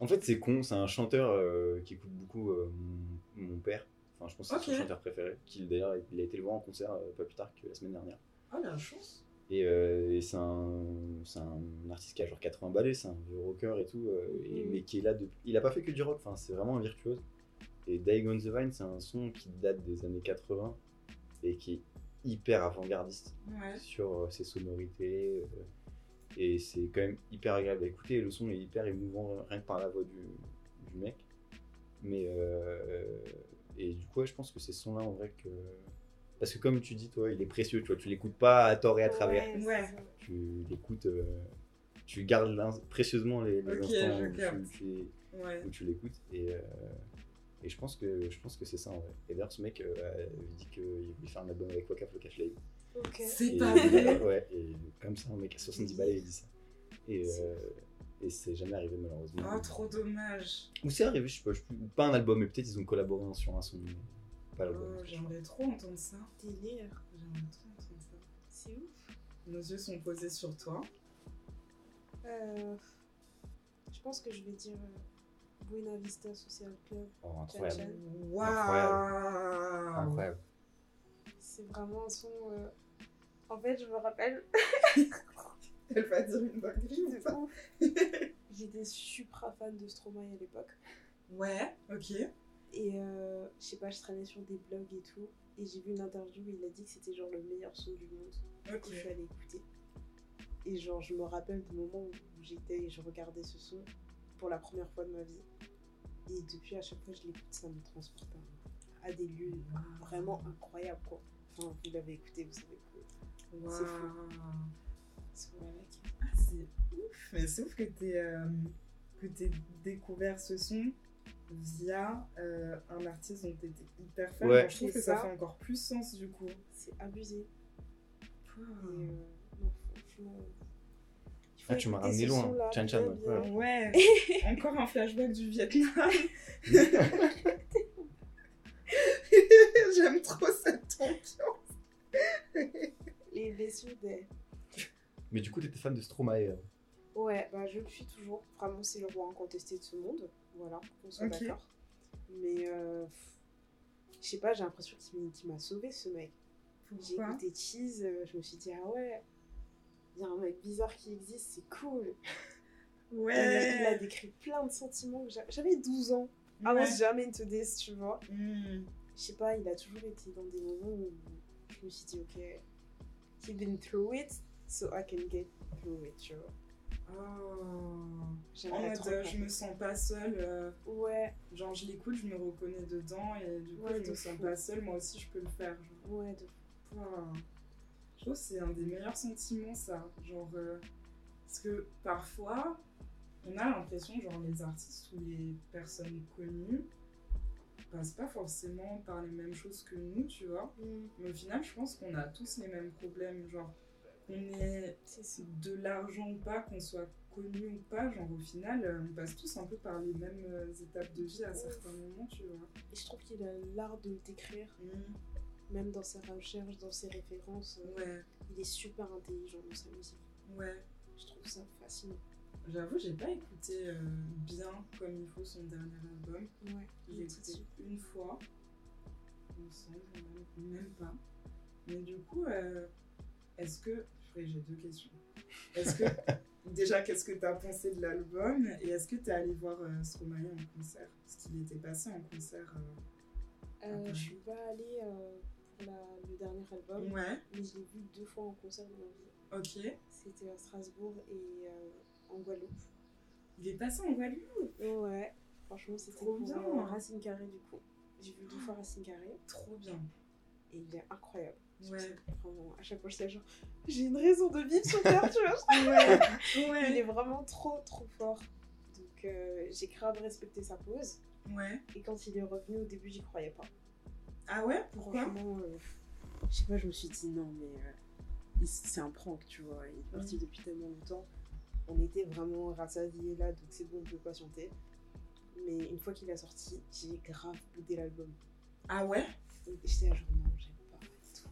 En fait, c'est con, c'est un chanteur euh, qui écoute beaucoup euh, mon, mon père. Enfin, je pense que c'est son chanteur préféré. Qui d'ailleurs, il a été le voir en concert euh, pas plus tard que la semaine dernière. Oh, la chance. Et, et c'est un, artiste qui a genre 80 balais, c'est un vieux rocker et tout, et- Mhm. mais qui est là depuis. Il a pas fait que du rock, enfin, c'est vraiment un virtuose. Et Dying on the Vine, c'est un son qui date des années 80 et qui est hyper avant-gardiste Ouais. sur euh, ses sonorités. euh, et c'est quand même hyper agréable à écouter. Le son est hyper émouvant, rien que par la voix du, du mec. Mais. euh, et du coup, ouais, je pense que c'est ce son-là en vrai que. Parce que comme tu dis, toi, il est précieux, tu vois, tu l'écoutes pas à tort et à travers Ouais. tu l'écoutes, euh, tu gardes précieusement les, les instants où tu, tu- Ouais. où tu l'écoutes. Et, euh, et je pense que je pense que c'est ça en vrai. Et d'ailleurs, ce mec euh, il dit qu'il voulait faire un album avec Waka Flocka Flame. Ok. C'est pas vrai. Ouais, et comme ça, un mec à 70 balles, il dit ça. Et, euh, et c'est jamais arrivé malheureusement. Oh, trop dommage. Ou c'est arrivé, je sais pas, je pas un album, mais peut-être ils ont collaboré sur un son. Pas l'album. Oh, j'aimerais trop entendre ça. Délire. J'aimerais trop entendre ça. C'est ouf. Nos yeux sont posés sur toi. Euh, je pense que je vais dire euh, Buena Vista Social Club. Oh, incroyable. Waouh Incroyable. C'est vraiment un son. euh, En fait, je me rappelle. Elle va dire une dinguerie pas ouf. J'étais supra fan de Stromae à l'époque. Ouais, ok. Et euh, je sais pas, je traînais sur des blogs et tout. Et j'ai vu une interview où il a dit que c'était genre le meilleur son du monde. Ok. que je suis allée écouter. Et genre, je me rappelle du moment où j'étais et je regardais ce son pour la première fois de ma vie. Et depuis, à chaque fois que je l'écoute, ça me transporte à, à des lieux vraiment incroyables, quoi. Enfin, vous l'avez écouté, vous savez que Waouh. C'est fou. c'est. Ah, c'est ouf. Mais c'est ouf que t'aies euh, que t'aies découvert ce son via euh, un artiste dont tu étais hyper fan. Ouais. Je trouve que ça ça. fait encore plus sens du coup. C'est abusé. Et, euh, non, franchement. Ah, tu m'as ramené loin. Chan Chan, ouais. Ouais, encore un flashback du Vietnam. J'aime trop cette ambiance. Les blessures des. Mais du coup, t'étais fan de Stromae. hein. Ouais, bah je le suis toujours. Vraiment, c'est le roi incontesté de ce monde. Voilà, on soit Ok. d'accord. Mais euh, je sais pas, j'ai l'impression qu'il m'a- sauvé ce mec. J'ai écouté Cheese, euh, je me suis dit, ah ouais, il y a un mec bizarre qui existe, c'est cool. Il, a, il a Ouais. décrit plein de sentiments. J'avais 12 ans. Avant Ouais. jamais into this, tu vois. Hmm. Je sais pas, il a toujours été dans des moments où je me suis dit, ok, he's been through it, so I can get through it, tu vois. Oh. En mode, euh, je me sens pas seule. euh, Ouais, genre, je l'écoute, je me reconnais dedans et du coup, Ouais, je me sens pas seule. Moi aussi, je peux le faire. Genre. ouais, de Wow. Je trouve que c'est un des meilleurs sentiments, ça. Genre, euh, parce que parfois, on a l'impression, genre, les artistes ou les personnes connues passent pas forcément par les mêmes choses que nous, tu vois. Mais au final, je pense qu'on a tous les mêmes problèmes. Genre, qu'on ait de l'argent ou pas, qu'on soit connu ou pas, genre, au final, euh, on passe tous un peu par les mêmes euh, étapes de vie à certains moments, tu vois. Et je trouve qu'il a l'art de décrire, Mm. Même dans ses recherches, dans ses références. euh, Ouais, Il est super intelligent dans sa musique. ouais. Je trouve ça fascinant. J'avoue, j'ai pas écouté euh, bien comme il faut son dernier album. Ouais, J'ai écouté une fois, il me semble, même, pas. Mais du coup, euh, est-ce que. J'ai deux questions. Est-ce que. Déjà, qu'est-ce que tu as pensé de l'album Et est-ce que tu es allé voir euh, Stromae en concert? Parce qu'il était passé en concert. euh, je suis pas allée la- le dernier album, Ouais, mais je l'ai vu deux fois en concert dans ma vie. ok. C'était à Strasbourg et euh, en Guadeloupe. Il est passé en Guadeloupe Ouais, franchement, c'était Trop pour bien. euh, Racine Carré du coup. J'ai vu deux fois Racine Carré Trop bien. et il est incroyable. Ouais. Vraiment, à chaque fois, je suis là, genre, j'ai une raison de vivre sur Terre, tu vois. Ouais, Il est vraiment trop, trop fort. Donc, euh, j'ai grave respecté sa pause. Ouais. Et quand il est revenu, au début, j'y croyais pas. Ah ouais Pourquoi Franchement, euh, je sais pas, je me suis dit non, mais euh, c'est un prank, tu vois. Il est parti depuis tellement longtemps. On était vraiment rassasiés là, donc c'est bon, on peut patienter. Mais une fois qu'il a sorti, j'ai grave boudé l'album. Ah ouais? J'étais là, genre non, j'aime pas et tout.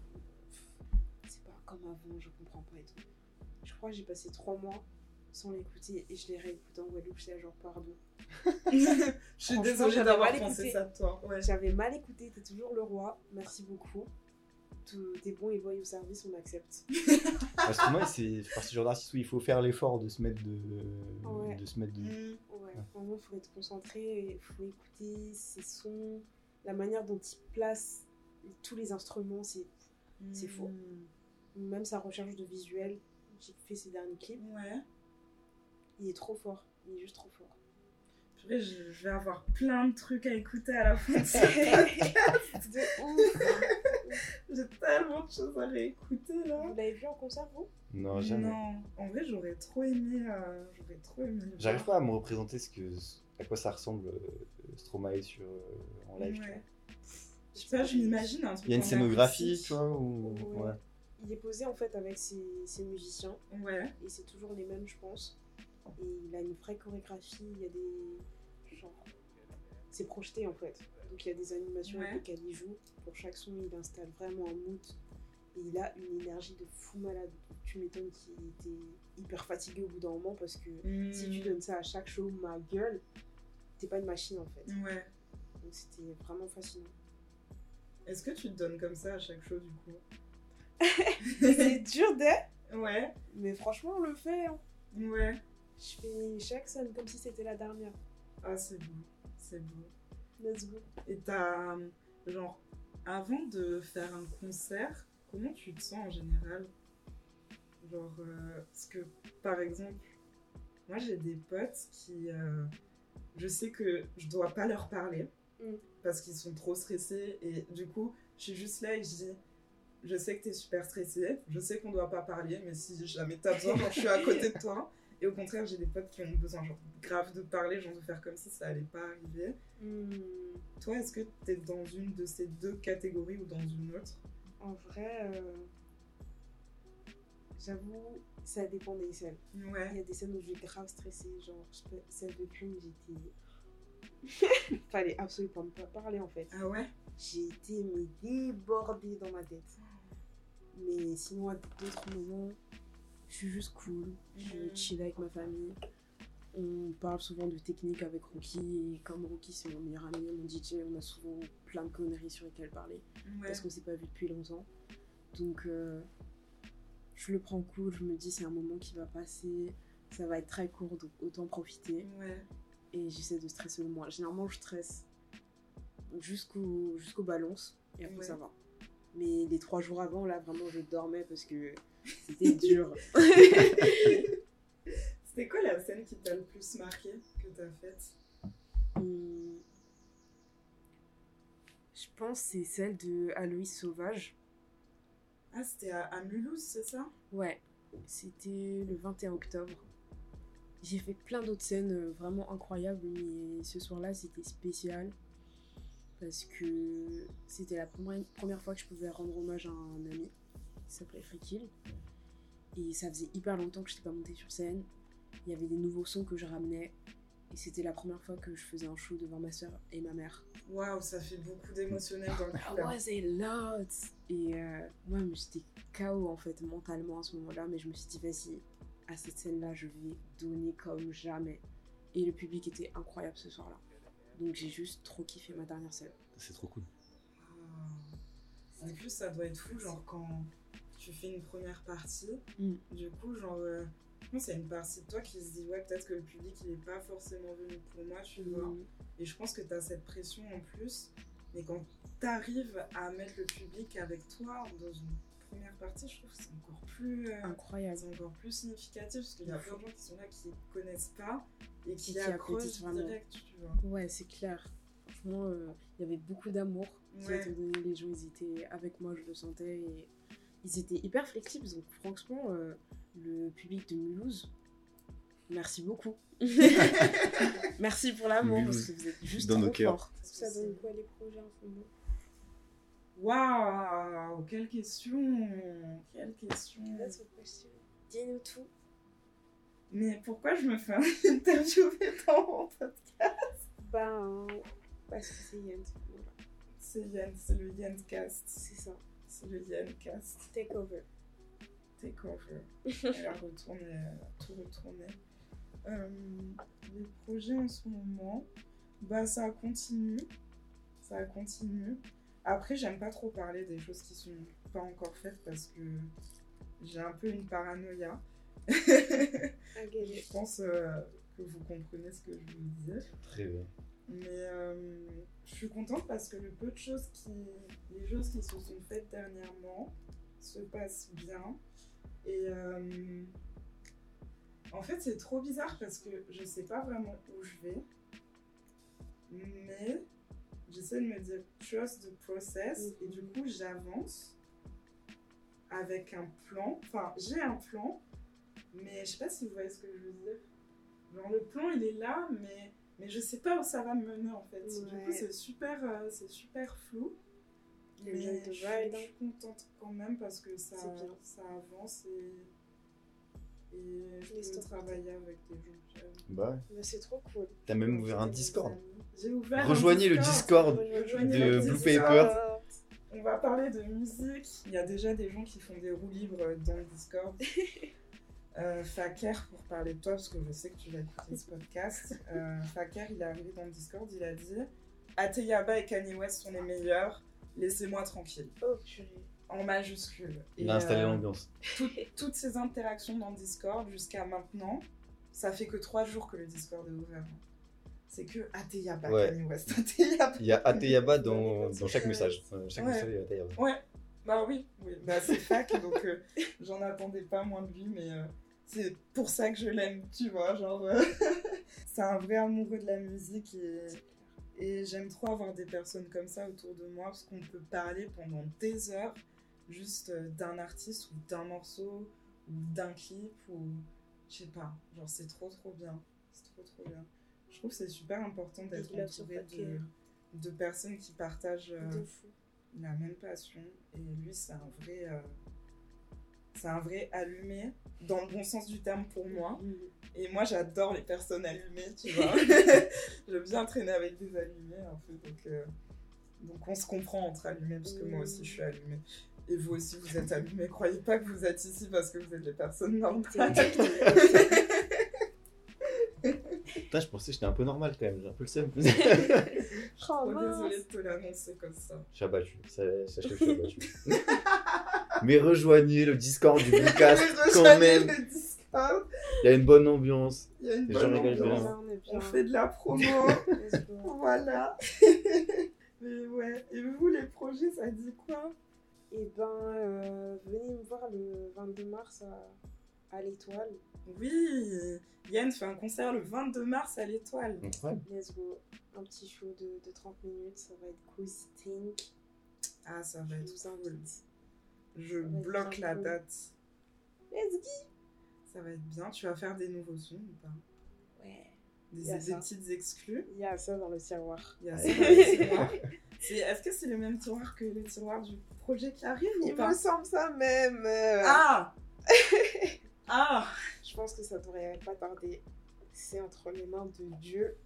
C'est pas comme avant, je comprends pas et tout. Je crois que j'ai passé trois mois sans l'écouter et je l'ai réécouté en Guadeloupe. J'étais genre pardon. Je suis désolée d'avoir pensé ça de toi. Ouais. J'avais mal écouté, t'es toujours le roi. Merci beaucoup. T'es bon et loyal au service, on accepte. Parce que moi, c'est du genre d'artiste où il faut faire l'effort de se mettre de, Ouais. de se mettre de. Mm. Ouais, vraiment, il faut être concentré, il faut écouter ses sons, la manière dont il place tous les instruments, c'est C'est faux. Mm. même sa recherche de visuel. J'ai fait ses derniers clips, Ouais. Il est trop fort, il est juste trop fort. Je je vais avoir plein de trucs à écouter à la fin de ça. de ouf. J'ai tellement de choses à réécouter là. Vous l'avez vu en concert, vous? Non, jamais. Non, en vrai, j'aurais trop aimé. euh, j'aurais trop aimé. J'arrive pas à me représenter ce que, à quoi ça ressemble euh, Stromae sur, euh, en live. tu vois. Ouais. Je sais pas, je m'imagine un truc. Il y a une scénographie, tu vois, ou... Ouais. ouais. Il est posé en fait avec ses, ses musiciens, Ouais. et c'est toujours les mêmes, je pense. Et il a une vraie chorégraphie, il y a des. Genre. C'est projeté en fait. Donc il y a des animations Ouais. avec lesquelles il joue. Pour chaque son, il installe vraiment un mood. Et il a une énergie de fou malade. Tu m'étonnes qu'il était hyper fatigué au bout d'un moment parce que si tu Mm. donnes ça à chaque show, ma gueule, t'es pas une machine en fait. Ouais. Donc c'était vraiment fascinant. Est-ce que tu te donnes comme ça à chaque show du coup? C'est dur d'être, Ouais. mais franchement, on le fait. hein. Ouais. Je fais chaque scène comme si c'était la dernière. Ah, c'est beau. C'est beau. Let's go. Et t'as. Genre, avant de faire un concert, comment tu te sens en général? Genre, euh, parce que, par exemple, moi j'ai des potes qui. euh, je sais que je dois pas leur parler Mm. parce qu'ils sont trop stressés et du coup, je suis juste là et je dis. Je sais que t'es super stressé, je sais qu'on doit pas parler, mais si jamais t'as besoin, je suis à côté de toi. Et au contraire, j'ai des potes qui ont besoin, genre, grave de parler, genre de faire comme si ça allait pas arriver. Hmm, Toi, est-ce que t'es dans une de ces deux catégories ou dans une autre? En vrai, euh, j'avoue, ça dépend des scènes. Il Ouais. y a des scènes où je grave stresser, genre pas, celle de crime, j'étais. Fallait absolument pas parler en fait. Ah ouais? J'ai été mais débordée dans ma tête. Mais sinon, à d'autres moments, je suis juste cool. Je Mhm. chill avec ma famille. On parle souvent de technique avec Rocky. Et comme Rocky, c'est mon meilleur ami, mon DJ, on a souvent plein de conneries sur lesquelles parler. Ouais. Parce qu'on s'est pas vu depuis longtemps. Donc, euh, je le prends cool. Je me dis, c'est un moment qui va passer. Ça va être très court, donc autant profiter. Ouais. Et j'essaie de stresser le moins. Généralement, je stresse jusqu'au jusqu'au balance. Et après, Ouais. ça va. Mais les trois jours avant, là, vraiment, je dormais parce que c'était dur. C'était quoi la scène qui t'a le plus marqué que t'as faite? Hum, Je pense que c'est celle de Aloïs Sauvage. Ah, c'était à, à Mulhouse, c'est ça? Ouais, c'était le 21 octobre. J'ai fait plein d'autres scènes euh, vraiment incroyables, mais ce soir-là, c'était spécial. Parce que c'était la première, première fois que je pouvais rendre hommage à un ami qui s'appelait Frikil. Et ça faisait hyper longtemps que je n'étais pas montée sur scène. Il y avait des nouveaux sons que je ramenais. Et c'était la première fois que je faisais un show devant ma soeur et ma mère. Waouh, ça fait beaucoup d'émotionnel dans le I cul. là. was a lot. Et euh, moi, j'étais KO en fait mentalement à ce moment-là, mais je me suis dit, vas-y, à cette scène-là, je vais donner comme jamais. Et le public était incroyable ce soir-là. Donc j'ai juste trop kiffé ma dernière scène. C'est trop cool. En plus, ça doit être fou, genre quand tu fais une première partie, Mm. du coup, genre, euh, je pense qu'il y a une partie de toi qui se dit, ouais, peut-être que le public, il est pas forcément venu pour moi, tu vois. Mm. Et je pense que tu as cette pression en plus, mais quand tu arrives à mettre le public avec toi dans une première partie, je trouve que c'est encore plus. euh, Incroyable. c'est encore plus significatif parce qu'il y a plein de gens qui sont là qui connaissent pas et qui, qui accrochent direct, tu vois. Ouais, c'est clair. Franchement, euh, il y avait beaucoup d'amour qui Ouais. était donné. Les gens, ils étaient avec moi, je le sentais. Et ils étaient hyper flexibles. Donc, franchement, euh, le public de Mulhouse, merci beaucoup. merci pour l'amour parce que vous êtes juste dans nos cœurs. Ça donne quoi les projets en ce moment? Waouh, quelle question Quelle question Dis-nous tout. Mais pourquoi je me fais interviewer dans mon podcast? Ben, parce que c'est Yann. C'est Yann, c'est le Yanncast. C'est ça. C'est le Yanncast. Take over. Takeover. Elle elle a tout retourné. Euh, les projets en ce moment, bah ça continue. Ça continue. Après, j'aime pas trop parler des choses qui sont pas encore faites parce que j'ai un peu une paranoïa. je pense euh, que vous comprenez ce que je veux dire. Très bien. Mais euh, je suis contente parce que le peu de choses qui, les choses qui se sont faites dernièrement se passent bien. Et euh, en fait, c'est trop bizarre parce que je sais pas vraiment où je vais. Mais j'essaie de me dire trust the process. Et du coup, j'avance avec un plan. Enfin, j'ai un plan. Mais je sais pas si vous voyez ce que je veux dire. Genre, le plan, il est là, mais mais je sais pas où ça va me mener en fait. Du coup, c'est super, euh, c'est super flou. Mais je suis, je suis contente quand même parce que ça, ça avance et, et je peux travailler avec des gens que j'aime. Bah ouais. Mais c'est trop cool. T'as même ouvert un Discord. J'ai ouvert Rejoignez un le Discord Rejoignez de Blue Discord. Paper. On va parler de musique. Il y a déjà des gens qui font des roues libres dans le Discord. Euh, Faker, pour parler de toi, parce que je sais que tu vas écouter ce podcast. Euh, Faker, il est arrivé dans le Discord, il a dit Ateyaba et Kanye West sont les meilleurs, laissez-moi tranquille. Oh, purée. En majuscule. Il a installé euh, l'ambiance. tout- toutes ces interactions dans le Discord jusqu'à maintenant, ça fait que trois jours que le Discord est ouvert. C'est que Ateyaba, Ouais. Kanye West, Ateyaba. Il y a Ateyaba dans, dans chaque message. Chaque Ouais. message, il y a Ateyaba. Ouais, bah oui, oui. Bah, c'est fac, donc euh, j'en attendais pas moins de lui, mais euh, c'est pour ça que je l'aime, tu vois. Genre, euh, c'est un vrai amoureux de la musique et, et j'aime trop avoir des personnes comme ça autour de moi parce qu'on peut parler pendant des heures juste euh, d'un artiste ou d'un morceau ou d'un clip ou je sais pas, genre c'est trop trop bien. C'est trop trop bien. Je trouve que c'est super important d'être entouré de, Patreon. de personnes qui partagent euh, la même passion. Et lui, c'est un vrai. euh, c'est un vrai allumé, dans le bon sens du terme pour moi. Mhm. Et moi, j'adore les personnes allumées, tu vois. J'aime bien traîner avec des allumés, un peu. Donc, euh, donc on se comprend entre allumés, parce que moi aussi, je suis allumée. Et vous aussi, vous êtes allumés. Croyez pas que vous êtes ici parce que vous êtes des personnes normales. Putain, je pensais que j'étais un peu normal quand même, j'ai un peu le seum. Oh, Oh, mince. désolée de te l'annoncer comme ça. Je suis abattu, ça- sachez que je suis abattu. Mais rejoignez le Discord du podcast quand même. Il y a une bonne ambiance. Il y a une Les bonne ambiance. bien. on fait de la promo. Voilà. Mais ouais. Et vous, les projets, ça dit quoi? Et ben, euh, venez me voir le 22 mars à, à l'Étoile. Oui, Yann fait un concert le 22 mars à l'Étoile. Let's go. Un petit show de, de 30 minutes, ça va être cool. Think. Ah, ça va Je être vous cool. Je bloque la date. Let's go. Ça va être bien. Tu vas faire des nouveaux sons ou pas? Ouais. Des, petites exclus? Il y a ça dans le tiroir. Il y a ça dans le tiroir. Est-ce que c'est le même tiroir que le tiroir du projet qui arrive ou Il pas? me semble ça même. euh. Ah Ah Je pense que ça devrait pas tarder. C'est entre les mains de Dieu.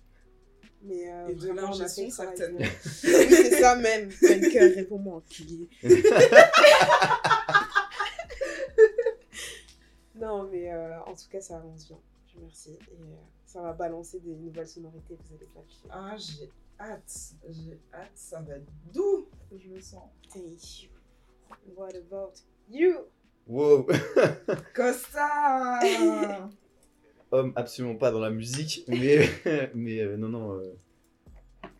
Mais euh, Et de vraiment, on a l'ingé fait le son, travail certainement. oui, c'est ça même. Bunker, réponds-moi, enculé. non, mais euh, en tout cas, ça avance bien. Je vous remercie. Et euh, ça va balancer des nouvelles sonorités, vous allez pas kiffer. Ah, j'ai hâte. J'ai hâte. Ça va être doux. Je le sens. Thank you. What about you? Wow. Costa Homme absolument pas dans la musique, mais, mais euh, non, non. euh,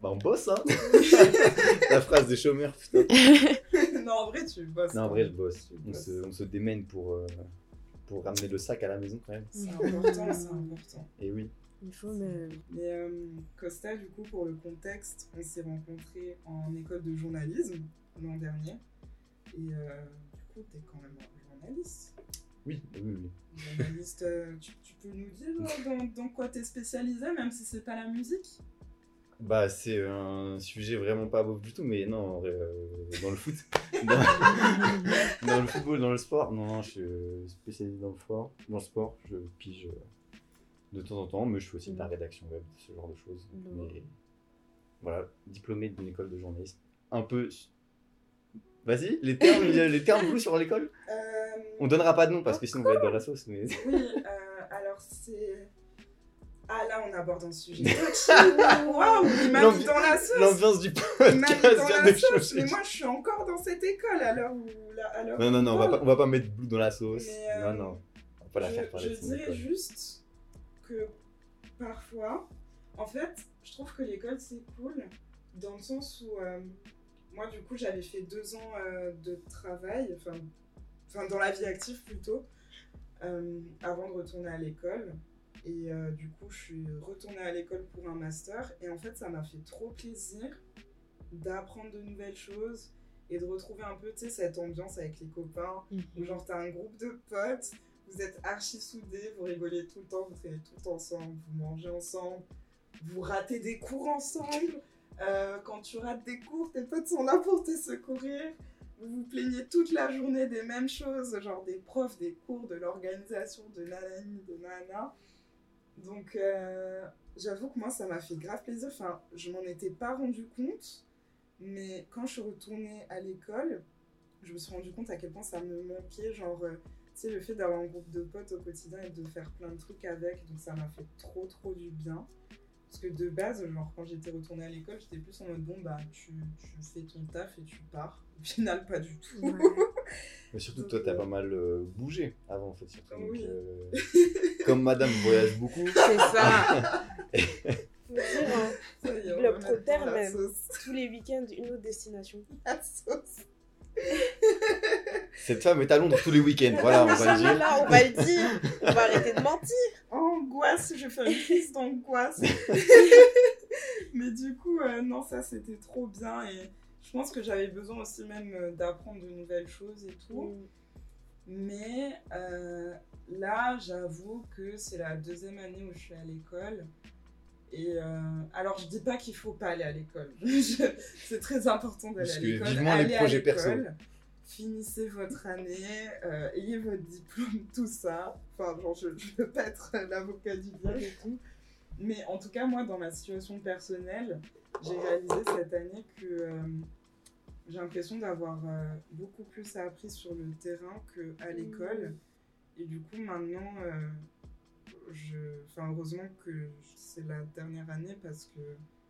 Bah, on bosse, hein. la phrase des chômeurs, putain. Non, en vrai, tu bosses. Non, en vrai, je bosse. On se, on se démène pour, euh, pour ramener le sac à la maison quand même. C'est important, c'est important. Et oui. Il faut même. Mais euh, Costa, du coup, pour le contexte, on s'est rencontrés en école de journalisme l'an dernier. Et euh, du coup, t'es quand même un journaliste. Oui, oui, oui. Journaliste, euh, tu, tu peux nous dire euh, dans, dans quoi t'es spécialisé, même si c'est pas la musique? Bah, c'est un sujet vraiment pas beau du tout, mais non, euh, dans le foot. Dans, dans le football, dans le sport. Non, non, je suis spécialisé dans le sport. Dans le sport, je pige de temps en temps, mais je fais aussi de la rédaction web, ce genre de choses. Non. Mais voilà, diplômé d'une école de journalisme. Un peu. Vas-y, les termes, les termes vous sur l'école Euh, On donnera pas de nom parce que sinon on va être dans la sauce. Mais... Oui, euh, alors c'est. Ah là, on aborde un sujet. Waouh, il m'a mis dans la sauce L'ambiance du podcast dans vient la de sauce. Mais moi, je suis encore dans cette école à l'heure où. à Non, non, non, on va pas, on va pas mettre Blue dans la sauce. Mais, euh, Non, non. On va pas la je, faire parler je dirais juste que parfois, en fait, je trouve que l'école c'est cool dans le sens où euh, moi, du coup, j'avais fait deux ans euh, de travail, enfin, dans la vie active plutôt, euh, avant de retourner à l'école. Et euh, du coup, je suis retournée à l'école pour un master. Et en fait, ça m'a fait trop plaisir d'apprendre de nouvelles choses et de retrouver un peu, tu sais, cette ambiance avec les copains où genre t'as un groupe de potes, vous êtes archi soudés, vous rigolez tout le temps, vous traînez tout le temps ensemble, vous mangez ensemble, vous ratez des cours ensemble. Euh, quand tu rates des cours, tes potes sont là pour te secourir. Vous vous plaignez toute la journée des mêmes choses, genre des profs, des cours, de l'organisation, de nanani, de nana. Donc euh, j'avoue que moi ça m'a fait grave plaisir. Enfin, je m'en étais pas rendu compte, mais quand je suis retournée à l'école, je me suis rendu compte à quel point ça me manquait, genre, euh, tu sais, le fait d'avoir un groupe de potes au quotidien et de faire plein de trucs avec, donc ça m'a fait trop trop du bien. Parce que de base, genre, quand j'étais retournée à l'école, j'étais plus en mode, bon, bah, tu, tu fais ton taf et tu pars. Au final, pas du tout. Mais surtout, Donc, toi, t'as pas mal euh, bougé avant, en fait. Surtout. Donc, euh, comme madame voyage beaucoup. C'est ça. Faut dire, hein, Ça y est, on Globe va Trotter, mettre dans la même. sauce. tous les week-ends, une autre destination. La sauce. Cette femme est à Londres tous les week-ends. Voilà, on va le dire. Là, on va le dire. On va arrêter de mentir. Angoisse, je vais faire une crise d'angoisse. Mais du coup, euh, non, ça c'était trop bien et je pense que j'avais besoin aussi même euh, d'apprendre de nouvelles choses et tout. Mais euh, là, j'avoue que c'est la deuxième année où je suis à l'école. Et euh, alors, je dis pas qu'il faut pas aller à l'école. C'est très important d'aller Parce à que l'école. vivement les Allez à projets perso. Finissez votre année, euh, ayez votre diplôme, tout ça. Enfin, genre, je, je veux pas être l'avocat du diable et tout. Mais en tout cas, moi, dans ma situation personnelle, j'ai réalisé cette année que euh, j'ai l'impression d'avoir euh, beaucoup plus appris sur le terrain qu'à l'école. Et du coup, maintenant, je... enfin, heureusement que c'est la dernière année parce que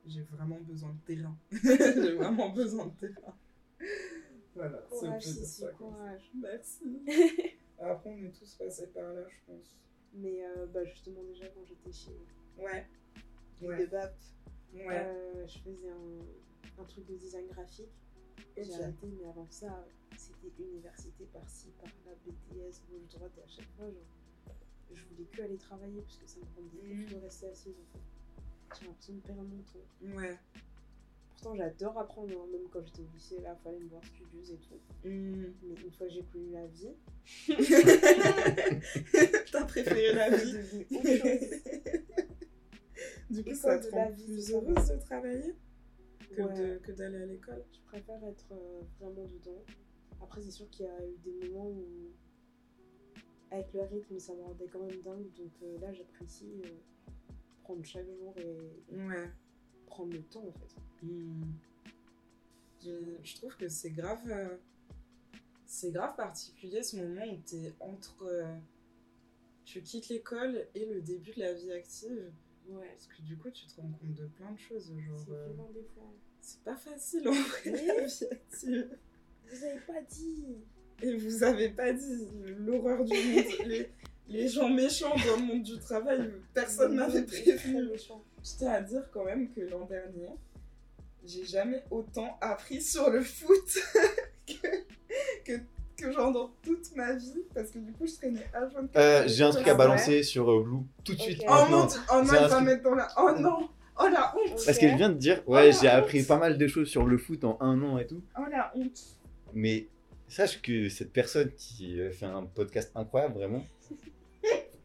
j'ai vraiment besoin de terrain. j'ai vraiment besoin de terrain. Voilà, c'est Courage, de Sissi, ça courage. Merci. Après, on est tous passés par là, je pense. Mais euh, bah, justement, déjà, quand j'étais chez Ouais. de Ouais. BAP, Ouais. euh, je faisais un, un truc de design graphique. J'ai arrêté, mais avant ça, c'était université par-ci, par-là, BTS, gauche, droite, et à chaque fois, genre, je voulais que aller travailler parce que ça me rendait Mhm. ouf de rester assise en fait. J'ai l'impression de perdre mon temps. Ouais. Pourtant, j'adore apprendre, hein, même quand j'étais au lycée, là, fallait me voir studios et tout. Hmm. Mais une fois que j'ai connu la vie, T'as préféré la vie. Du coup, ça te rend plus heureuse de travailler que Ouais. d'aller à l'école? Je préfère être euh, vraiment dedans. Après, c'est sûr qu'il y a eu des moments où, avec le rythme, ça me rendait quand même dingue. Donc euh, là, j'apprécie euh, prendre chaque jour et Ouais. Prendre le temps en fait. Je, je trouve que c'est grave. euh, c'est grave particulier ce moment où t'es entre. euh, tu quittes l'école et le début de la vie active. Ouais. Parce que du coup, tu te rends compte de plein de choses. Genre, C'est euh, violent des fois. c'est pas facile en vrai, Mais- la vie active. Vous avez pas dit Et vous avez pas dit l'horreur du monde. les, les gens méchants dans le monde du travail, personne m'avait prévenu. Je tiens à dire quand même que l'an dernier, j'ai jamais autant appris sur le foot que, que, que genre dans toute ma vie. Parce que du coup, je traînais à 24 Euh, J'ai un truc à Ouais. balancer sur euh, Blue tout de suite. Oh maintenant. dieu, oh non, J'ai il un va truc- mettre dans la. Oh non, oh la honte, Parce Ok. qu'elle vient de dire, ouais, Oh, j'ai la appris honte. pas mal de choses sur le foot en un an et tout. oh la honte. Mais sache que cette personne qui euh, fait un podcast incroyable, vraiment,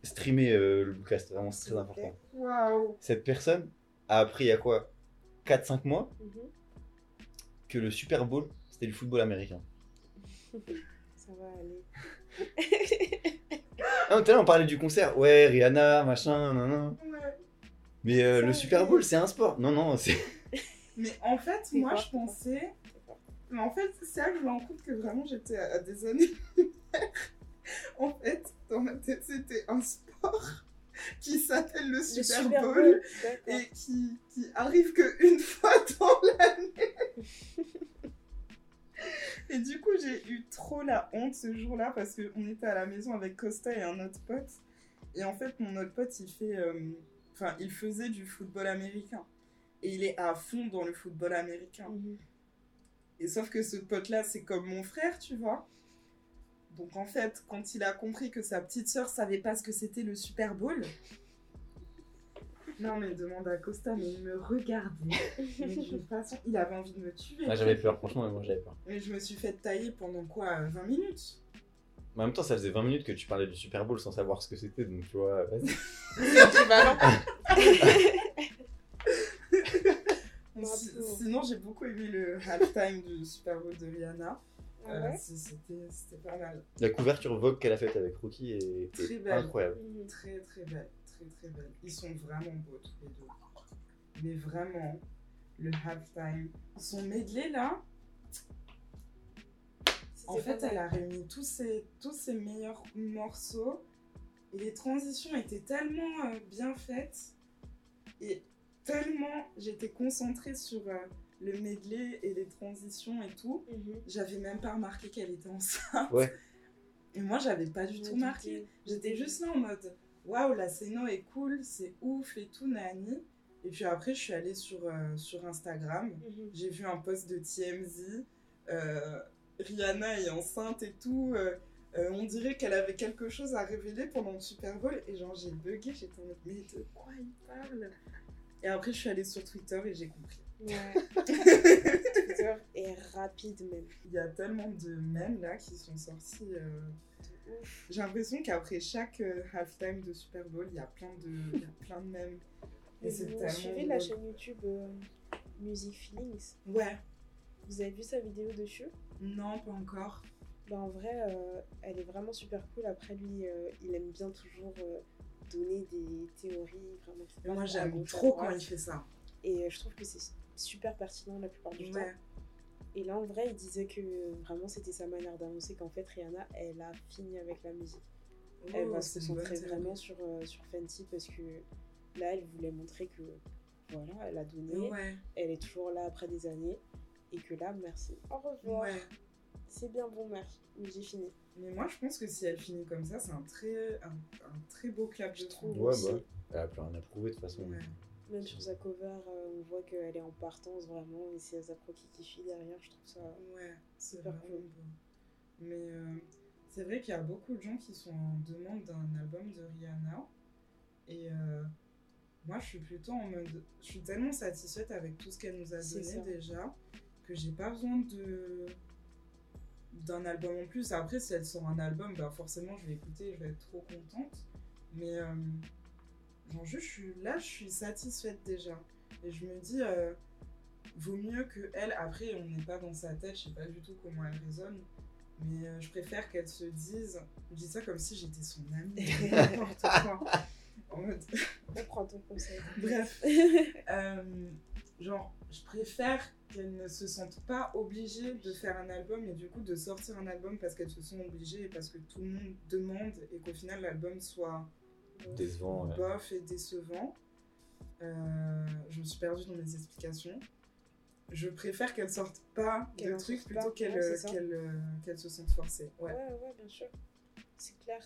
streamer euh, le podcast, vraiment, c'est très important. Waouh. Cette personne a appris il y a quoi 4-5 mois Mhm. que le Super Bowl, c'était du football américain. Ça va aller. Ah, tout à l'heure, on parlait du concert. Ouais, Rihanna, machin, nan, nan. Ouais. Mais euh, le Super. Bowl, c'est un sport. Non, non, c'est. Mais en fait, C'est moi, quoi je pensais. Mais en fait, c'est là que je me rends compte que vraiment j'étais à, à des années. en fait, dans ma tête, c'était un sport qui s'appelle le Le Super, Super Bowl, et qui, qui arrive qu'une fois dans l'année. et du coup, j'ai eu trop la honte ce jour-là parce qu'on était à la maison avec Costa et un autre pote. Et en fait, mon autre pote, il fait. euh, Enfin, il faisait du football américain. Et il est à fond dans le football américain. Mhm. Et sauf que ce pote-là, c'est comme mon frère, tu vois. Donc en fait, quand il a compris que sa petite sœur savait pas ce que c'était le Super Bowl. Non mais demande à Costa, mais il me regardait. Mais d'une façon, il avait envie de me tuer. Ah, j'avais peur, franchement, moi j'avais peur. Mais je me suis fait tailler pendant quoi 20 minutes? Mais en même temps, ça faisait 20 minutes que tu parlais du Super Bowl sans savoir ce que c'était, donc tu vois. Sinon, j'ai beaucoup aimé le halftime du Super Bowl de Rihanna. Ah Euh, ouais c'est- C'était c'était pas mal. La couverture Vogue qu'elle a faite avec Rookie est, Très est belle. incroyable. Mhm. Très très belle, très très belle. Ils sont vraiment beaux tous les deux. Mais vraiment, le halftime, son medley là, en fait, elle a réuni tous ses, tous ses meilleurs morceaux et les transitions étaient tellement euh, bien faites et tellement j'étais concentrée sur euh, le medley et les transitions et tout. Mhm. J'avais même pas remarqué qu'elle était enceinte. Ouais. Et moi, j'avais pas du tout marqué. J'étais juste là en mode waouh, la scéno est cool, c'est ouf et tout, Nani. Et puis après, je suis allée sur, euh, sur Instagram. Mhm. J'ai vu un post de TMZ. euh, Rihanna est enceinte et tout. euh, euh, on dirait qu'elle avait quelque chose à révéler pendant le Super Bowl. Et genre, j'ai bugué. J'étais en mode mais de quoi il parle? Et après, je suis allée sur Twitter et j'ai compris. Ouais. Twitter est rapide même. Il y a tellement de mèmes là qui sont sortis. euh. J'ai l'impression qu'après chaque euh, halftime de Super Bowl, il y a plein de, il y a plein de mèmes. Et vous suivez la chaîne YouTube euh, Music Feelings Ouais. Vous avez vu sa vidéo dessus? Non, pas encore. Bah en vrai, euh, elle est vraiment super cool. Après lui, euh, il aime bien toujours euh, donner des théories vraiment moi, j'aime trop quand il fait ça. Et euh, je trouve que c'est super pertinent la plupart du temps. Et là, en vrai, il disait que vraiment c'était sa manière d'annoncer qu'en fait Rihanna, elle a fini avec la musique. elle va se concentrer vraiment sur, euh, sur Fenty parce que là, elle voulait montrer que voilà, elle a donné, Ouais. elle est toujours là après des années et que là, merci, au revoir. Ouais. C'est bien bon, merci, mais j'ai fini. Mais moi, je pense que si elle finit comme ça, c'est un très, un, un très beau clap, je trouve. Ouais, aussi. bah. Elle a plus rien à prouver de toute façon. Ouais. Même sur sa cover, euh, on voit qu'elle est en partance vraiment et c'est Azapro qui kiffe derrière, je trouve ça. Ouais, c'est Super vraiment cool. beau. Mais euh, c'est vrai qu'il y a beaucoup de gens qui sont en demande d'un album de Rihanna. Et euh, moi, je suis plutôt en mode. Je suis tellement satisfaite avec tout ce qu'elle nous a donné déjà que j'ai pas besoin de d'un album en plus. Après, si elle sort un album, bah forcément, je vais écouter, je vais être trop contente. Mais euh, genre, juste, je suis, là, je suis satisfaite déjà. Et je me dis, euh, vaut mieux que elle. Après, on n'est pas dans sa tête, je sais pas du tout comment elle résonne. Mais euh, je préfère qu'elle se dise. Je dis ça comme si j'étais son amie. N'importe quoi. En mode, On prend ton conseil. Bref. Euh, genre, je préfère qu'elles ne se sentent pas obligées de faire un album et du coup de sortir un album parce qu'elles se sont obligées et parce que tout le monde demande et qu'au final l'album soit Décevant, ouais. bof et décevant. Euh, je me suis perdue dans mes explications. Je préfère qu'elles sortent pas Qu'elles de trucs plutôt ouais, c'est qu'elles, euh, qu'elles se sentent forcées. Ouais, Ouais. ouais, bien sûr. C'est clair.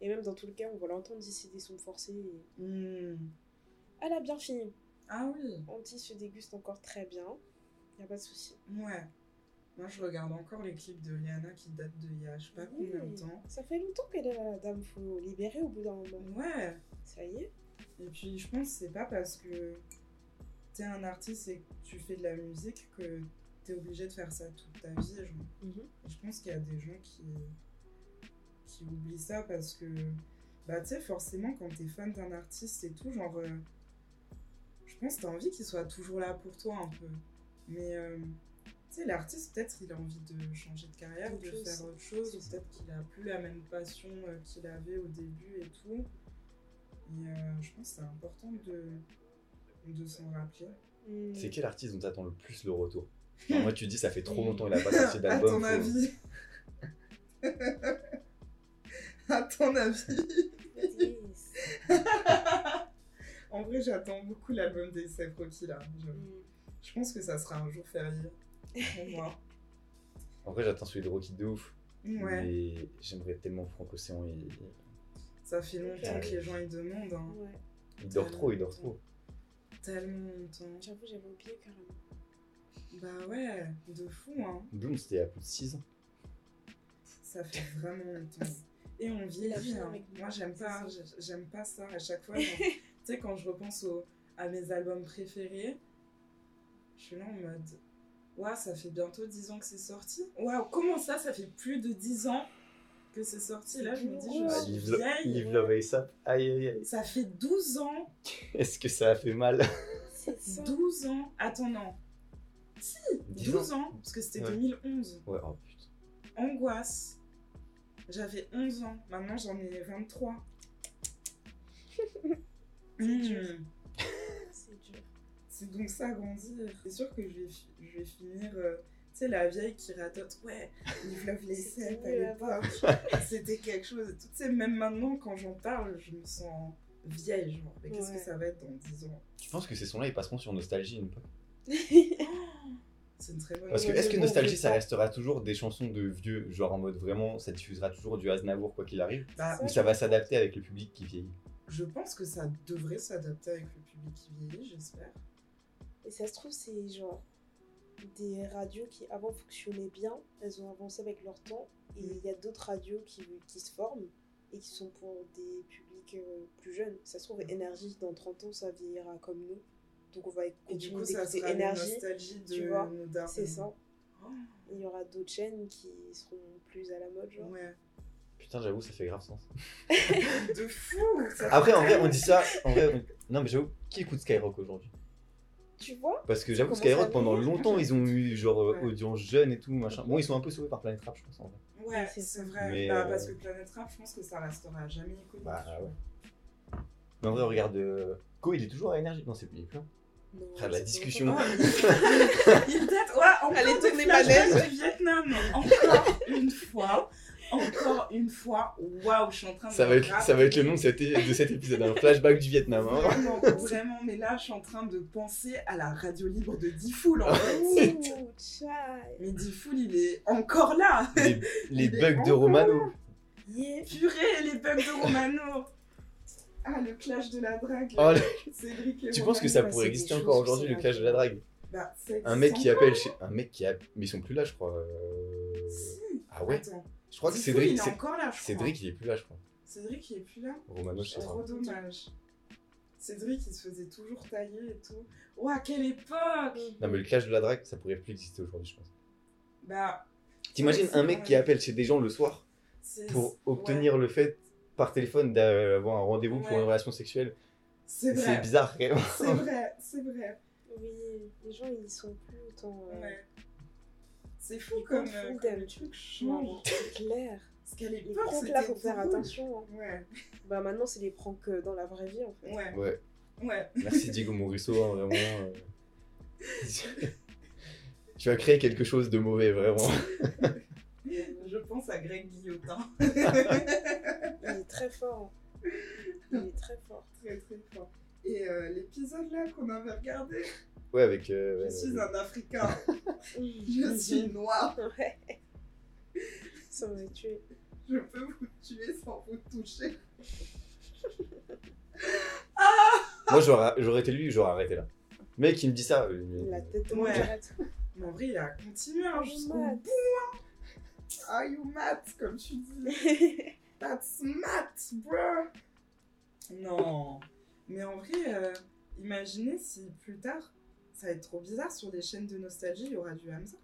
Et même dans tous les cas, on va l'entendre d'ici des sons forcés. et- Hmm. Elle a bien fini. Ah oui, Anti se déguste encore très bien. Y a pas de souci. ouais. Moi je regarde encore les clips de Rihanna qui datent de il y a je sais pas combien de temps. Ça fait longtemps qu'elle est là, la dame. Faut libérer au bout d'un moment. Ouais. Ça y est. Et puis je pense que c'est pas parce que t'es un artiste et que tu fais de la musique que t'es obligé de faire ça toute ta vie. Genre. Et je pense qu'il y a des gens qui, qui oublient ça parce que, bah tu sais, forcément quand t'es fan d'un artiste et tout, genre, euh, je pense que t'as envie qu'il soit toujours là pour toi un peu. Mais, euh, tu sais, l'artiste, peut-être il a envie de changer de carrière, Autre de chose. faire autre chose, ou peut-être qu'il a plus la même passion euh, qu'il avait au début et tout. Et euh, je pense que c'est important de, de s'en rappeler. Mm. C'est quel artiste dont t'attends le plus le retour? Moi, tu dis, ça fait trop longtemps qu'il a pas sorti à d'album. ton faut- avis À ton avis. En vrai, j'attends beaucoup l'album des Seth Rocky là. j'avoue. Mm. Je pense que ça sera un jour férié pour moi. En vrai, j'attends celui de Rocky de ouf. Ouais, Mais j'aimerais tellement Franck Océan. Il, ça fait longtemps Ouais. que les gens y demandent. hein. Ouais. il dort trop, il dort trop. Tellement longtemps. J'avoue, j'avais oublié carrément. Bah ouais, de fou hein. Bloom, c'était il y a plus de 6 ans. Ça fait vraiment longtemps. Et on Il a vieillit. fini hein. moi, j'aime pas, j'aime pas ça à chaque fois. tu sais, quand je repense au- à mes albums préférés, je suis là en mode. Waouh, ça fait bientôt 10 ans que c'est sorti. Waouh, comment ça, ça fait plus de 10 ans que c'est sorti? Là, je me dis, je Ah, Ah, suis Lo- vieille. Live Love ASAP. Aïe, aïe, aïe. Ça fait 12 ans. Est-ce que ça a fait mal? C'est ça. 12 ans. Attends, non. Si, 10 12 ans. Parce que c'était Ouais. 2011. Ouais, oh putain. Angoisse. J'avais 11 ans. Maintenant, j'en ai 23. C'est C'est donc ça, grandir. C'est sûr que je vais, je vais finir. euh, tu sais, la vieille qui ratote. Ouais, Live Love Les C'était Sept à l'époque. C'était quelque chose. Tu sais, même maintenant, quand j'en parle, je me sens vieille. Genre, mais qu'est-ce Ouais. que ça va être dans 10 ans? Je pense que ces sons-là, ils passeront sur Nostalgie une fois. C'est une très bonne Parce que est-ce que Nostalgie, ça restera toujours des chansons de vieux, genre en mode vraiment, ça diffusera toujours du Aznavour quoi qu'il arrive? Bah, Ou ça va s'adapter avec le public qui vieillit? Je pense que ça devrait s'adapter avec le public qui vieillit, j'espère. Et ça se trouve, c'est genre des radios qui avant fonctionnaient bien, elles ont avancé avec leur temps. Et Mm. il y a d'autres radios qui, qui se forment et qui sont pour des publics euh, plus jeunes. Ça se trouve, Énergie, dans 30 ans, ça vieillira comme nous. Donc on va Et du continuer coup, ça d'écouter sera une Énergie. nostalgie de tu vois, nos darons. C'est ça. Oh, Il y aura d'autres chaînes qui seront plus à la mode, genre. Ouais. Putain, j'avoue, ça fait grave sens. De fou ça Après, en vrai, on dit ça. En vrai, on- non, mais j'avoue, qui écoute Skyrock aujourd'hui? Tu vois Parce que j'avoue, Skyrock, pendant longtemps, ils ont eu genre Ouais. audience jeune et tout, machin. Bon, ils sont un peu sauvés par Planet Rap, je pense, en vrai. Ouais, C'est vrai. Mais, Bah, euh, Parce que Planet Rap, je pense que ça restera jamais connu. Bah, ouais. Mais en vrai, regarde. euh, Ko, il est toujours à énergie. Non, c'est plus, est. Non, Frère, la discussion. il date, ouais, encore Allez, des tournez flashbacks manège. du Vietnam. Encore une fois. Encore une fois. Waouh, je suis en train de Ça va, être, ça va être le nom de cet, de cet épisode, un flashback du Vietnam. hein. Vraiment, vraiment, mais là, je suis en train de penser à la radio libre de Diffoul, en fait. Ouh, child. Mais Diffoul, il est encore là. Les, bugs de Romano. Yeah. Purée, les bugs de Romano. Ah, le clash de la drague. Oh, Cédric et tu penses que ça ouais, pourrait exister encore aujourd'hui, le clash de la drague? Bah, Un mec qui appelle chez. Un mec qui a. Mais ils sont plus là, je crois. euh, Si. Ah ouais? Attends. Je crois que Cédric. il est c'est- encore là, je crois. Cédric, il est plus là, je crois. Cédric, il est plus là. Romano, C'est trop dommage. Cédric, il se faisait toujours tailler et tout. Ouah, quelle époque Non, mais le clash de la drague, ça pourrait plus exister aujourd'hui, je pense. Bah, T'imagines un mec vrai. qui appelle chez des gens le soir pour ouais, obtenir le fait par téléphone d'avoir un rendez-vous pour une relation sexuelle C'est bizarre, vraiment. C'est vrai, c'est vrai. Oui, les gens ils sont plus autant. euh, Ouais. C'est fou Ils comme, euh, comme truc change. c'est clair. Parce qu'à Les l'époque, pranks c'était là, faut faire attention. hein. Ouais, Bah maintenant, c'est les pranks euh, dans la vraie vie en fait. ouais, Ouais. ouais. Merci Diego Morisseau, hein, vraiment. euh. tu as créé quelque chose de mauvais, vraiment. Je pense à Greg Guillotin. Il est très fort. hein. Il est très fort. très très fort. Et euh, l'épisode là qu'on avait regardé, Ouais, avec. euh, je suis un Africain, je suis noir, Ouais. Ça m'aurait tué. je peux vous tuer sans vous toucher. Moi, j'aurais j'aurais été lui, j'aurais arrêté là. Mec, il me dit ça. euh, La tête de Ouais. direct. Mais en vrai, il a continué hein, jusqu'au bout. hein. Are you mad, comme tu dis That's mad, bro. Non. Mais en vrai, euh, imaginez si plus tard, ça va être trop bizarre, sur des chaînes de nostalgie, il y aura du Hamza.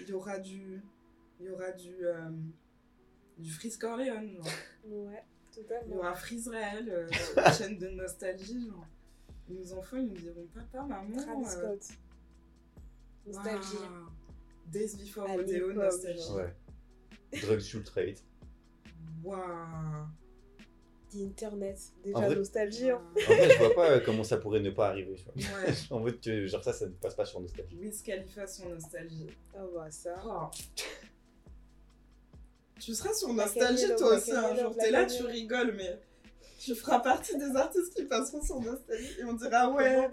Il y aura du... Il y aura du... euh, du Freeze Corleone, genre. Ouais, Il y totalement. aura Freezerael, euh, sur les chaînes de nostalgie, genre. Et nos enfants, ils nous diront, papa, maman... Travis euh, Scott. Nostalgie. waouh, Days Before Rodeo, nostalgie. Ouais. Drugs Trade. Waouh. The Internet. En Déjà vrai- nostalgie. hein. En vrai, je vois pas euh, comment ça pourrait ne pas arriver. Tu vois. Ouais. En fait, tu- genre ça, ça ne passe pas sur Nostalgie. Wiz Khalifa sur nostalgie. Ah bah ça. Oh. Tu seras sur nostalgie toi aussi un jour. T'es là, tu rigoles, mais tu feras partie des artistes qui passeront sur nostalgie et on dira ouais,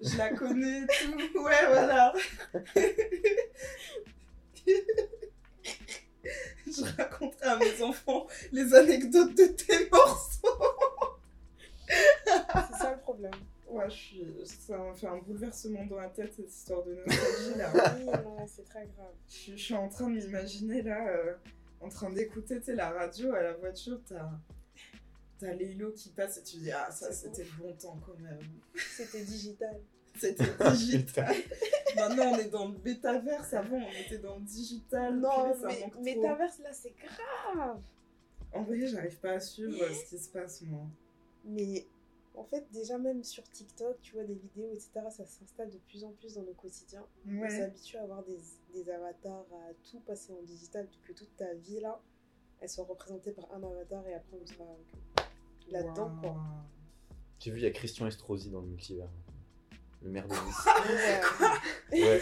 je la connais tout. Ouais, voilà. je raconterai à mes enfants les anecdotes de tes morceaux. C'est ça le problème. Ouais, je suis... ça m'a fait un bouleversement dans la tête cette histoire de nostalgie là. Oui, non, c'est très grave. Je suis, je suis en train de m'imaginer là, euh, en train d'écouter la radio à la voiture, t'as t'as Lélo qui passe et tu dis ah ça c'était le bon temps quand même. C'était digital. C'était digital. Maintenant on est dans le bétaverse, avant on était dans le digital. Non, mais. Metaverse là, c'est grave. En vrai j'arrive pas à suivre ce qui se passe moi. Mais en fait, déjà même sur TikTok, tu vois des vidéos, etc., ça s'installe de plus en plus dans nos quotidiens. On Ouais. s'habitue à avoir des, des avatars, à tout passer en digital, que toute ta vie là, elle soit représentée par un avatar et après on sera que- là-dedans quoi. Waouh. J'ai vu, il y a Christian Estrosi dans le multivers. Le maire de Nice. Ouais. Ouais.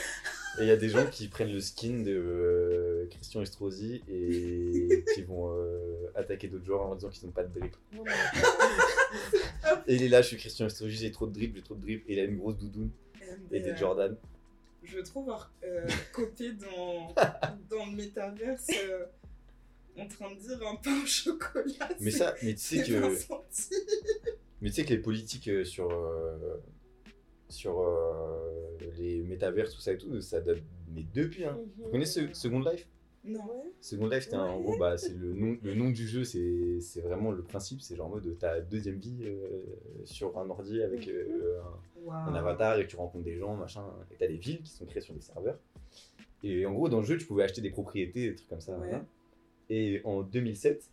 Et il y a des gens qui prennent le skin de euh, Christian Estrosi et qui vont euh, attaquer d'autres joueurs en disant qu'ils n'ont pas de. Non, mais Et il est là, je suis Christian Estrosi, j'ai trop de dribble, j'ai trop de dribble. Et il a une grosse doudoune et des euh, Jordan. Je trouve avoir euh, copié dans, dans le métaverse en train de dire un pain au chocolat. Mais ça, mais tu sais c'est 20 que, mais tu sais que les politiques sur sur euh, les métavers, tout ça et tout, ça date mais depuis. Hein. Vous connaissez ce- Second Life? Non. Ouais. Second Life, un- en gros, bah, c'est le nom, le nom du jeu, c'est c'est vraiment le principe, c'est genre en mode ta deuxième vie euh, sur un ordi avec euh, un, Waouh. un avatar et tu rencontres des gens, machin, et t'as des villes qui sont créées sur des serveurs. Et en gros, dans le jeu, tu pouvais acheter des propriétés, des trucs comme ça. Ouais. voilà. Et en 2007,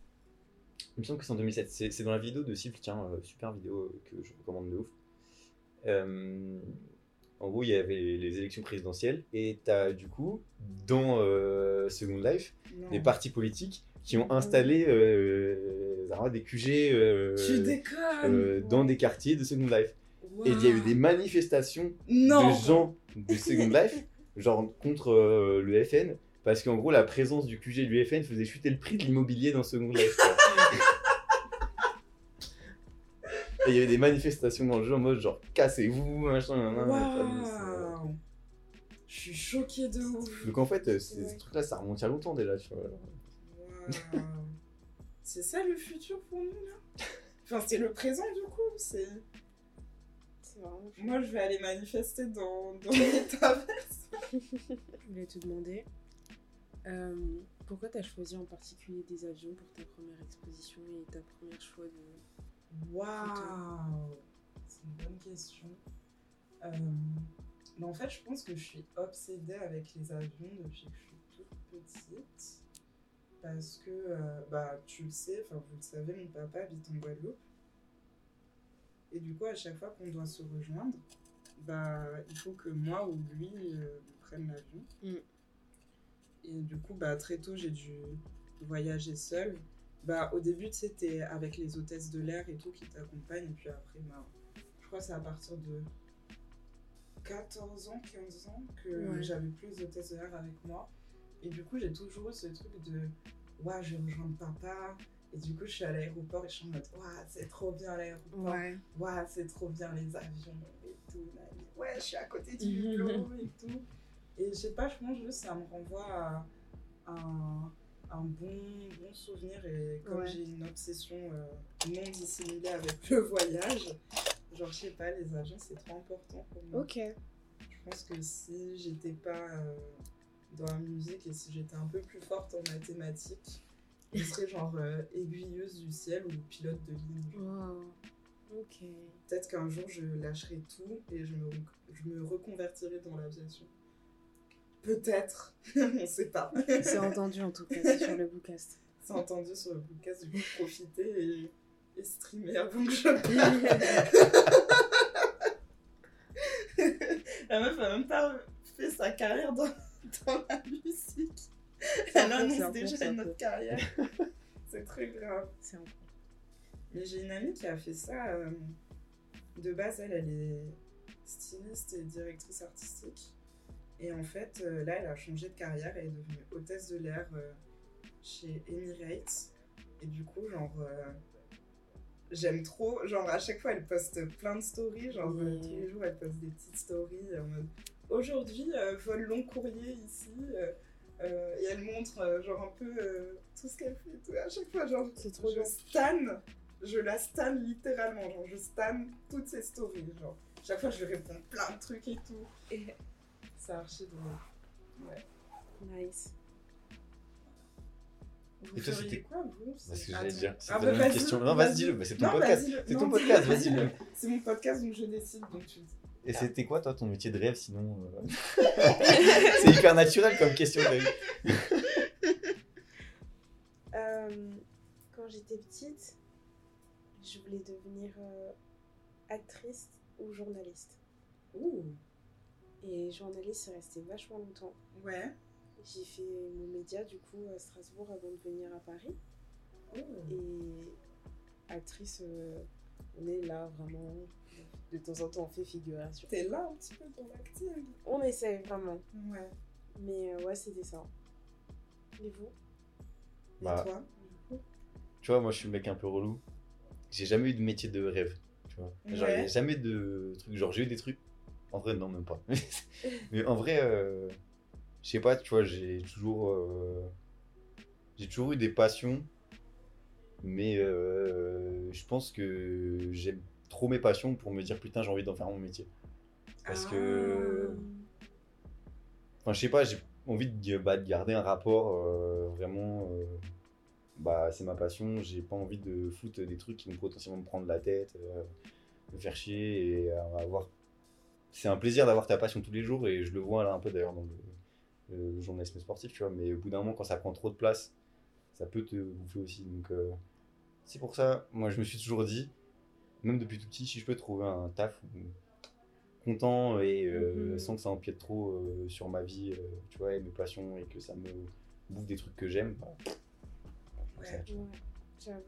il me semble que c'est en 2007, c'est c'est dans la vidéo de Sylve, tiens, euh, super vidéo que je recommande de ouf. Euh, en gros, il y avait les élections présidentielles et t'as du coup, dans euh, Second Life, Non. des partis politiques qui ont installé euh, des QG Tu dans des quartiers de Second Life. Et il y a eu des manifestations Non de gens de Second Life, genre contre le FN, parce qu'en gros, la présence du QG du FN faisait chuter le prix de l'immobilier dans Second Life. Et il y avait des manifestations dans le jeu en mode genre cassez-vous, machin, ça, Waouh Je suis choquée de ouf Donc en fait, euh, ces Ouais. trucs-là, ça remonte il y a longtemps déjà, tu vois. Waouh. C'est ça le futur pour nous là? Enfin, c'est le présent du coup. C'est moi, je vais aller manifester dans dans l'étaverse. Je voulais te demander euh, pourquoi tu as choisi en particulier des avions pour ta première exposition et ta première choix de. Waouh C'est une bonne question. Euh, mais en fait, je pense que je suis obsédée avec les avions depuis que je suis toute petite. Parce que, euh, bah, tu le sais, enfin, vous le savez, mon papa habite en Guadeloupe. Et du coup, à chaque fois qu'on doit se rejoindre, bah, il faut que moi ou lui euh, prenne l'avion. Mm. Et du coup, bah, très tôt, j'ai dû voyager seule. Bah, au début, tu sais, t'es avec les hôtesses de l'air et tout qui t'accompagnent. Et puis après, bah, je crois que c'est à partir de 14 ans, 15 ans que Ouais. j'avais plus d'hôtesses de l'air avec moi. Et du coup, j'ai toujours eu ce truc de Ouais, je vais rejoindre papa. Et du coup, je suis à l'aéroport et je suis en mode Ouais, c'est trop bien l'aéroport. Ouais, c'est trop bien les avions et tout. Ouais, je suis à côté du hublot et tout. Et je sais pas, je pense juste ça me renvoie à un, un bon, bon souvenir. Et comme Ouais. j'ai une obsession euh, non dissimulée avec le voyage, genre, je sais pas, les avions, c'est trop important pour moi. Ok. Je pense que si j'étais pas euh, dans la musique et si j'étais un peu plus forte en mathématiques, je serais genre euh, aiguilleuse du ciel ou pilote de ligne. Wow. Ok. Peut-être qu'un jour je lâcherai tout et je me, je me reconvertirai dans l'aviation. Peut-être, on sait pas. C'est entendu en tout cas, sur le bookcast. C'est entendu sur le podcast, du coup profiter et, et streamer avant que je. La meuf a même pas fait sa carrière dans, dans la musique. Elle annonce déjà une autre carrière. C'est très grave. C'est un Mais j'ai une amie qui a fait ça. euh, de base, elle, elle est styliste et directrice artistique. Et en fait, euh, là, elle a changé de carrière. Elle est devenue hôtesse de l'air euh, chez Emirates. Et du coup, genre, euh, j'aime trop. Genre, à chaque fois, elle poste plein de stories. Genre, euh, tous les jours, elle poste des petites stories en mode Aujourd'hui, euh, vol long courrier ici. et elle montre, genre, un peu tout ce qu'elle fait. tout. À chaque fois, genre, trop je stan, je la stan littéralement, genre je stan toutes ses stories, genre chaque fois je lui réponds plein de trucs et tout. Et c'est archi drôle. Ouais. Nice. Vous Et toi, c'était- quoi vous C'est ce que j'allais dire. C'est Ah la bah, même vas-y, question. Non, vas-y. dis-le. bah, c'est ton Non, podcast. C'est ton podcast, vas-y. le. C'est mon podcast donc je décide donc tu. Et c'était quoi, toi, ton métier de rêve sinon euh C'est hyper naturel comme question. Euh, quand j'étais petite, je voulais devenir euh, actrice ou journaliste. Ouh. Et journaliste, c'est resté vachement longtemps. Ouais. J'ai fait mon média du coup à Strasbourg avant de venir à Paris. Ouh. Et actrice, euh, on est là vraiment. De temps en temps, on fait figuration. T'es là un petit peu dans l'acting. On essaie vraiment. Ouais. Mais euh, ouais, c'était ça. Et vous? Et Bah, toi? Tu vois, moi, je suis le mec un peu relou. J'ai jamais eu de métier de rêve. Tu vois. Genre, Ouais. jamais de trucs. Genre, j'ai eu des trucs. En vrai, non, même pas. Mais en vrai, euh, je sais pas, tu vois, j'ai toujours. euh, J'ai toujours eu des passions. Mais euh, je pense que j'aime trop mes passions pour me dire putain, j'ai envie d'en faire mon métier. Parce que. Enfin, je sais pas, j'ai envie de, bah, de garder un rapport vraiment. bah, c'est ma passion, j'ai pas envie de foutre des trucs qui vont potentiellement me prendre la tête, me faire chier et avoir. C'est un plaisir d'avoir ta passion tous les jours et je le vois là un peu d'ailleurs dans le, le journalisme sportif, tu vois, mais au bout d'un moment, quand ça prend trop de place, ça peut te bouffer aussi. Donc, euh, c'est pour ça, moi, je me suis toujours dit, même depuis tout petit, si je peux trouver un taf content et euh, Mhm. sans que ça empiète trop euh, sur ma vie, euh, tu vois, et mes passions, et que ça me bouffe des trucs que j'aime, bah, Ouais. Ouais, j'avoue.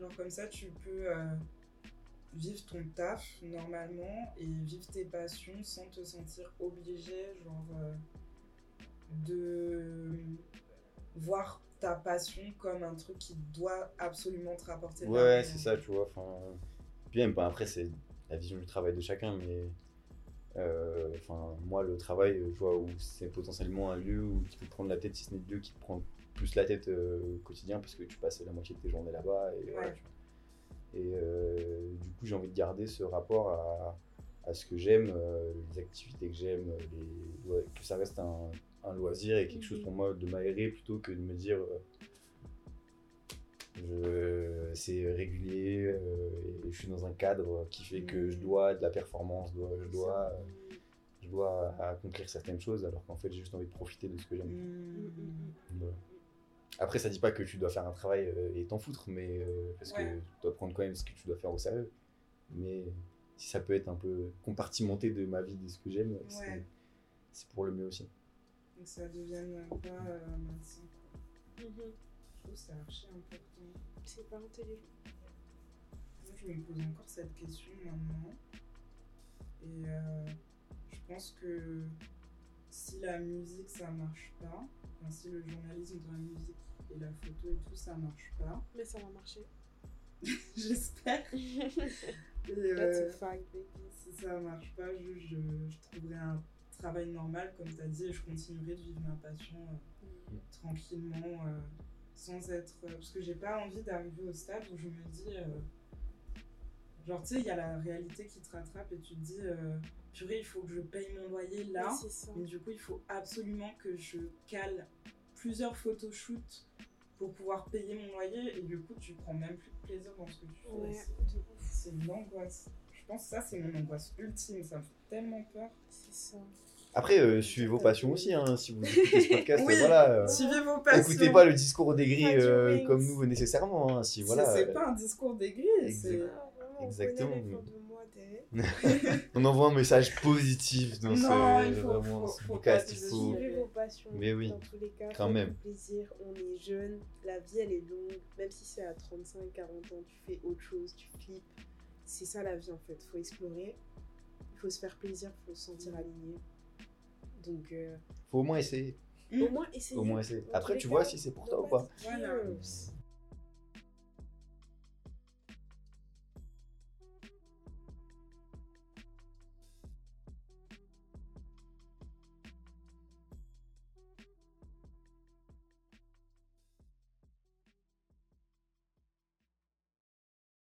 Genre comme ça, tu peux euh, vivre ton taf normalement et vivre tes passions sans te sentir obligé, genre euh, de voir ta passion comme un truc qui doit absolument te rapporter de Ouais, c'est ça, tu vois. Enfin, puis même, bah, après, c'est la vision du travail de chacun, mais euh, moi, le travail, je vois où c'est potentiellement un lieu où tu peux prendre la tête, si ce n'est le lieu qui te prend plus la tête euh, au quotidien, parce que tu passes la moitié de tes journées là-bas. Et, voilà, tu. Et euh, du coup, j'ai envie de garder ce rapport à, à ce que j'aime, euh, les activités que j'aime, les... ouais, que ça reste un, un loisir et quelque chose Mhm. pour moi de m'aérer plutôt que de me dire. euh, je- c'est régulier euh, et je suis dans un cadre qui fait que je Mhm. dois de la performance, je dois, je dois, Ça. euh, je dois accomplir certaines choses alors qu'en fait j'ai juste envie de profiter de ce que j'aime. Mmh. Voilà. Après ça dit pas que tu dois faire un travail euh, et t'en foutre, mais euh, parce Ouais. que tu dois prendre quand même ce que tu dois faire au sérieux. Mais si ça peut être un peu compartimenté de ma vie, de ce que j'aime, c'est- Ouais. c'est pour le mieux aussi. Donc ça devienne pas euh, malsain. Mhm. Je trouve que c'est archi important. C'est pas intelligent. Moi, je me pose encore cette question maintenant. Et euh, je pense que si la musique ça marche pas, enfin, si le journalisme dans la musique et la photo et tout ça marche pas, Mais ça va marcher. j'espère. Euh, si ça marche pas, je, je, je trouverai un travail normal, comme tu as dit, et je continuerai de vivre ma passion euh, tranquillement, euh, sans être. parce que j'ai pas envie d'arriver au stade où je me dis. genre, tu sais, il y a la réalité qui te rattrape et tu te dis, purée, il faut que je paye mon loyer là. Ouais, c'est ça. Mais du coup, il faut absolument que je cale plusieurs photoshoots pour pouvoir payer mon loyer. Et du coup, tu prends même plus de plaisir dans ce que tu fais. Ouais, C'est- une angoisse. Je pense que ça, c'est mon angoisse ultime. Ça me fait tellement peur. C'est ça. Après, euh, suivez vos passions aussi, hein, si vous écoutez ce podcast, Oui. voilà. euh, Suivez vos passions. Écoutez pas le discours des euh, comme nous nécessairement. hein, si C'est- voilà, C'est pas un discours d'aigri. C'est. Exact. Ah, Exactement. on envoie un message positif dans Non, ce, il faut- vraiment, faut- ce faut podcast. pas Il faut... vos passions. Mais oui, Dans tous les cas, quand même. plaisir. On est jeune. La vie, elle est longue. Même si c'est à 35, 40 ans, tu fais autre chose, tu flippes. C'est ça la vie en fait. Faut explorer. Il faut se faire plaisir. faut se sentir aligné. Donc, euh, faut au moins essayer. Mm. au moins essayer. Au moins essayer. Après, tu vois cas, si c'est pour toi ou pas. Voilà.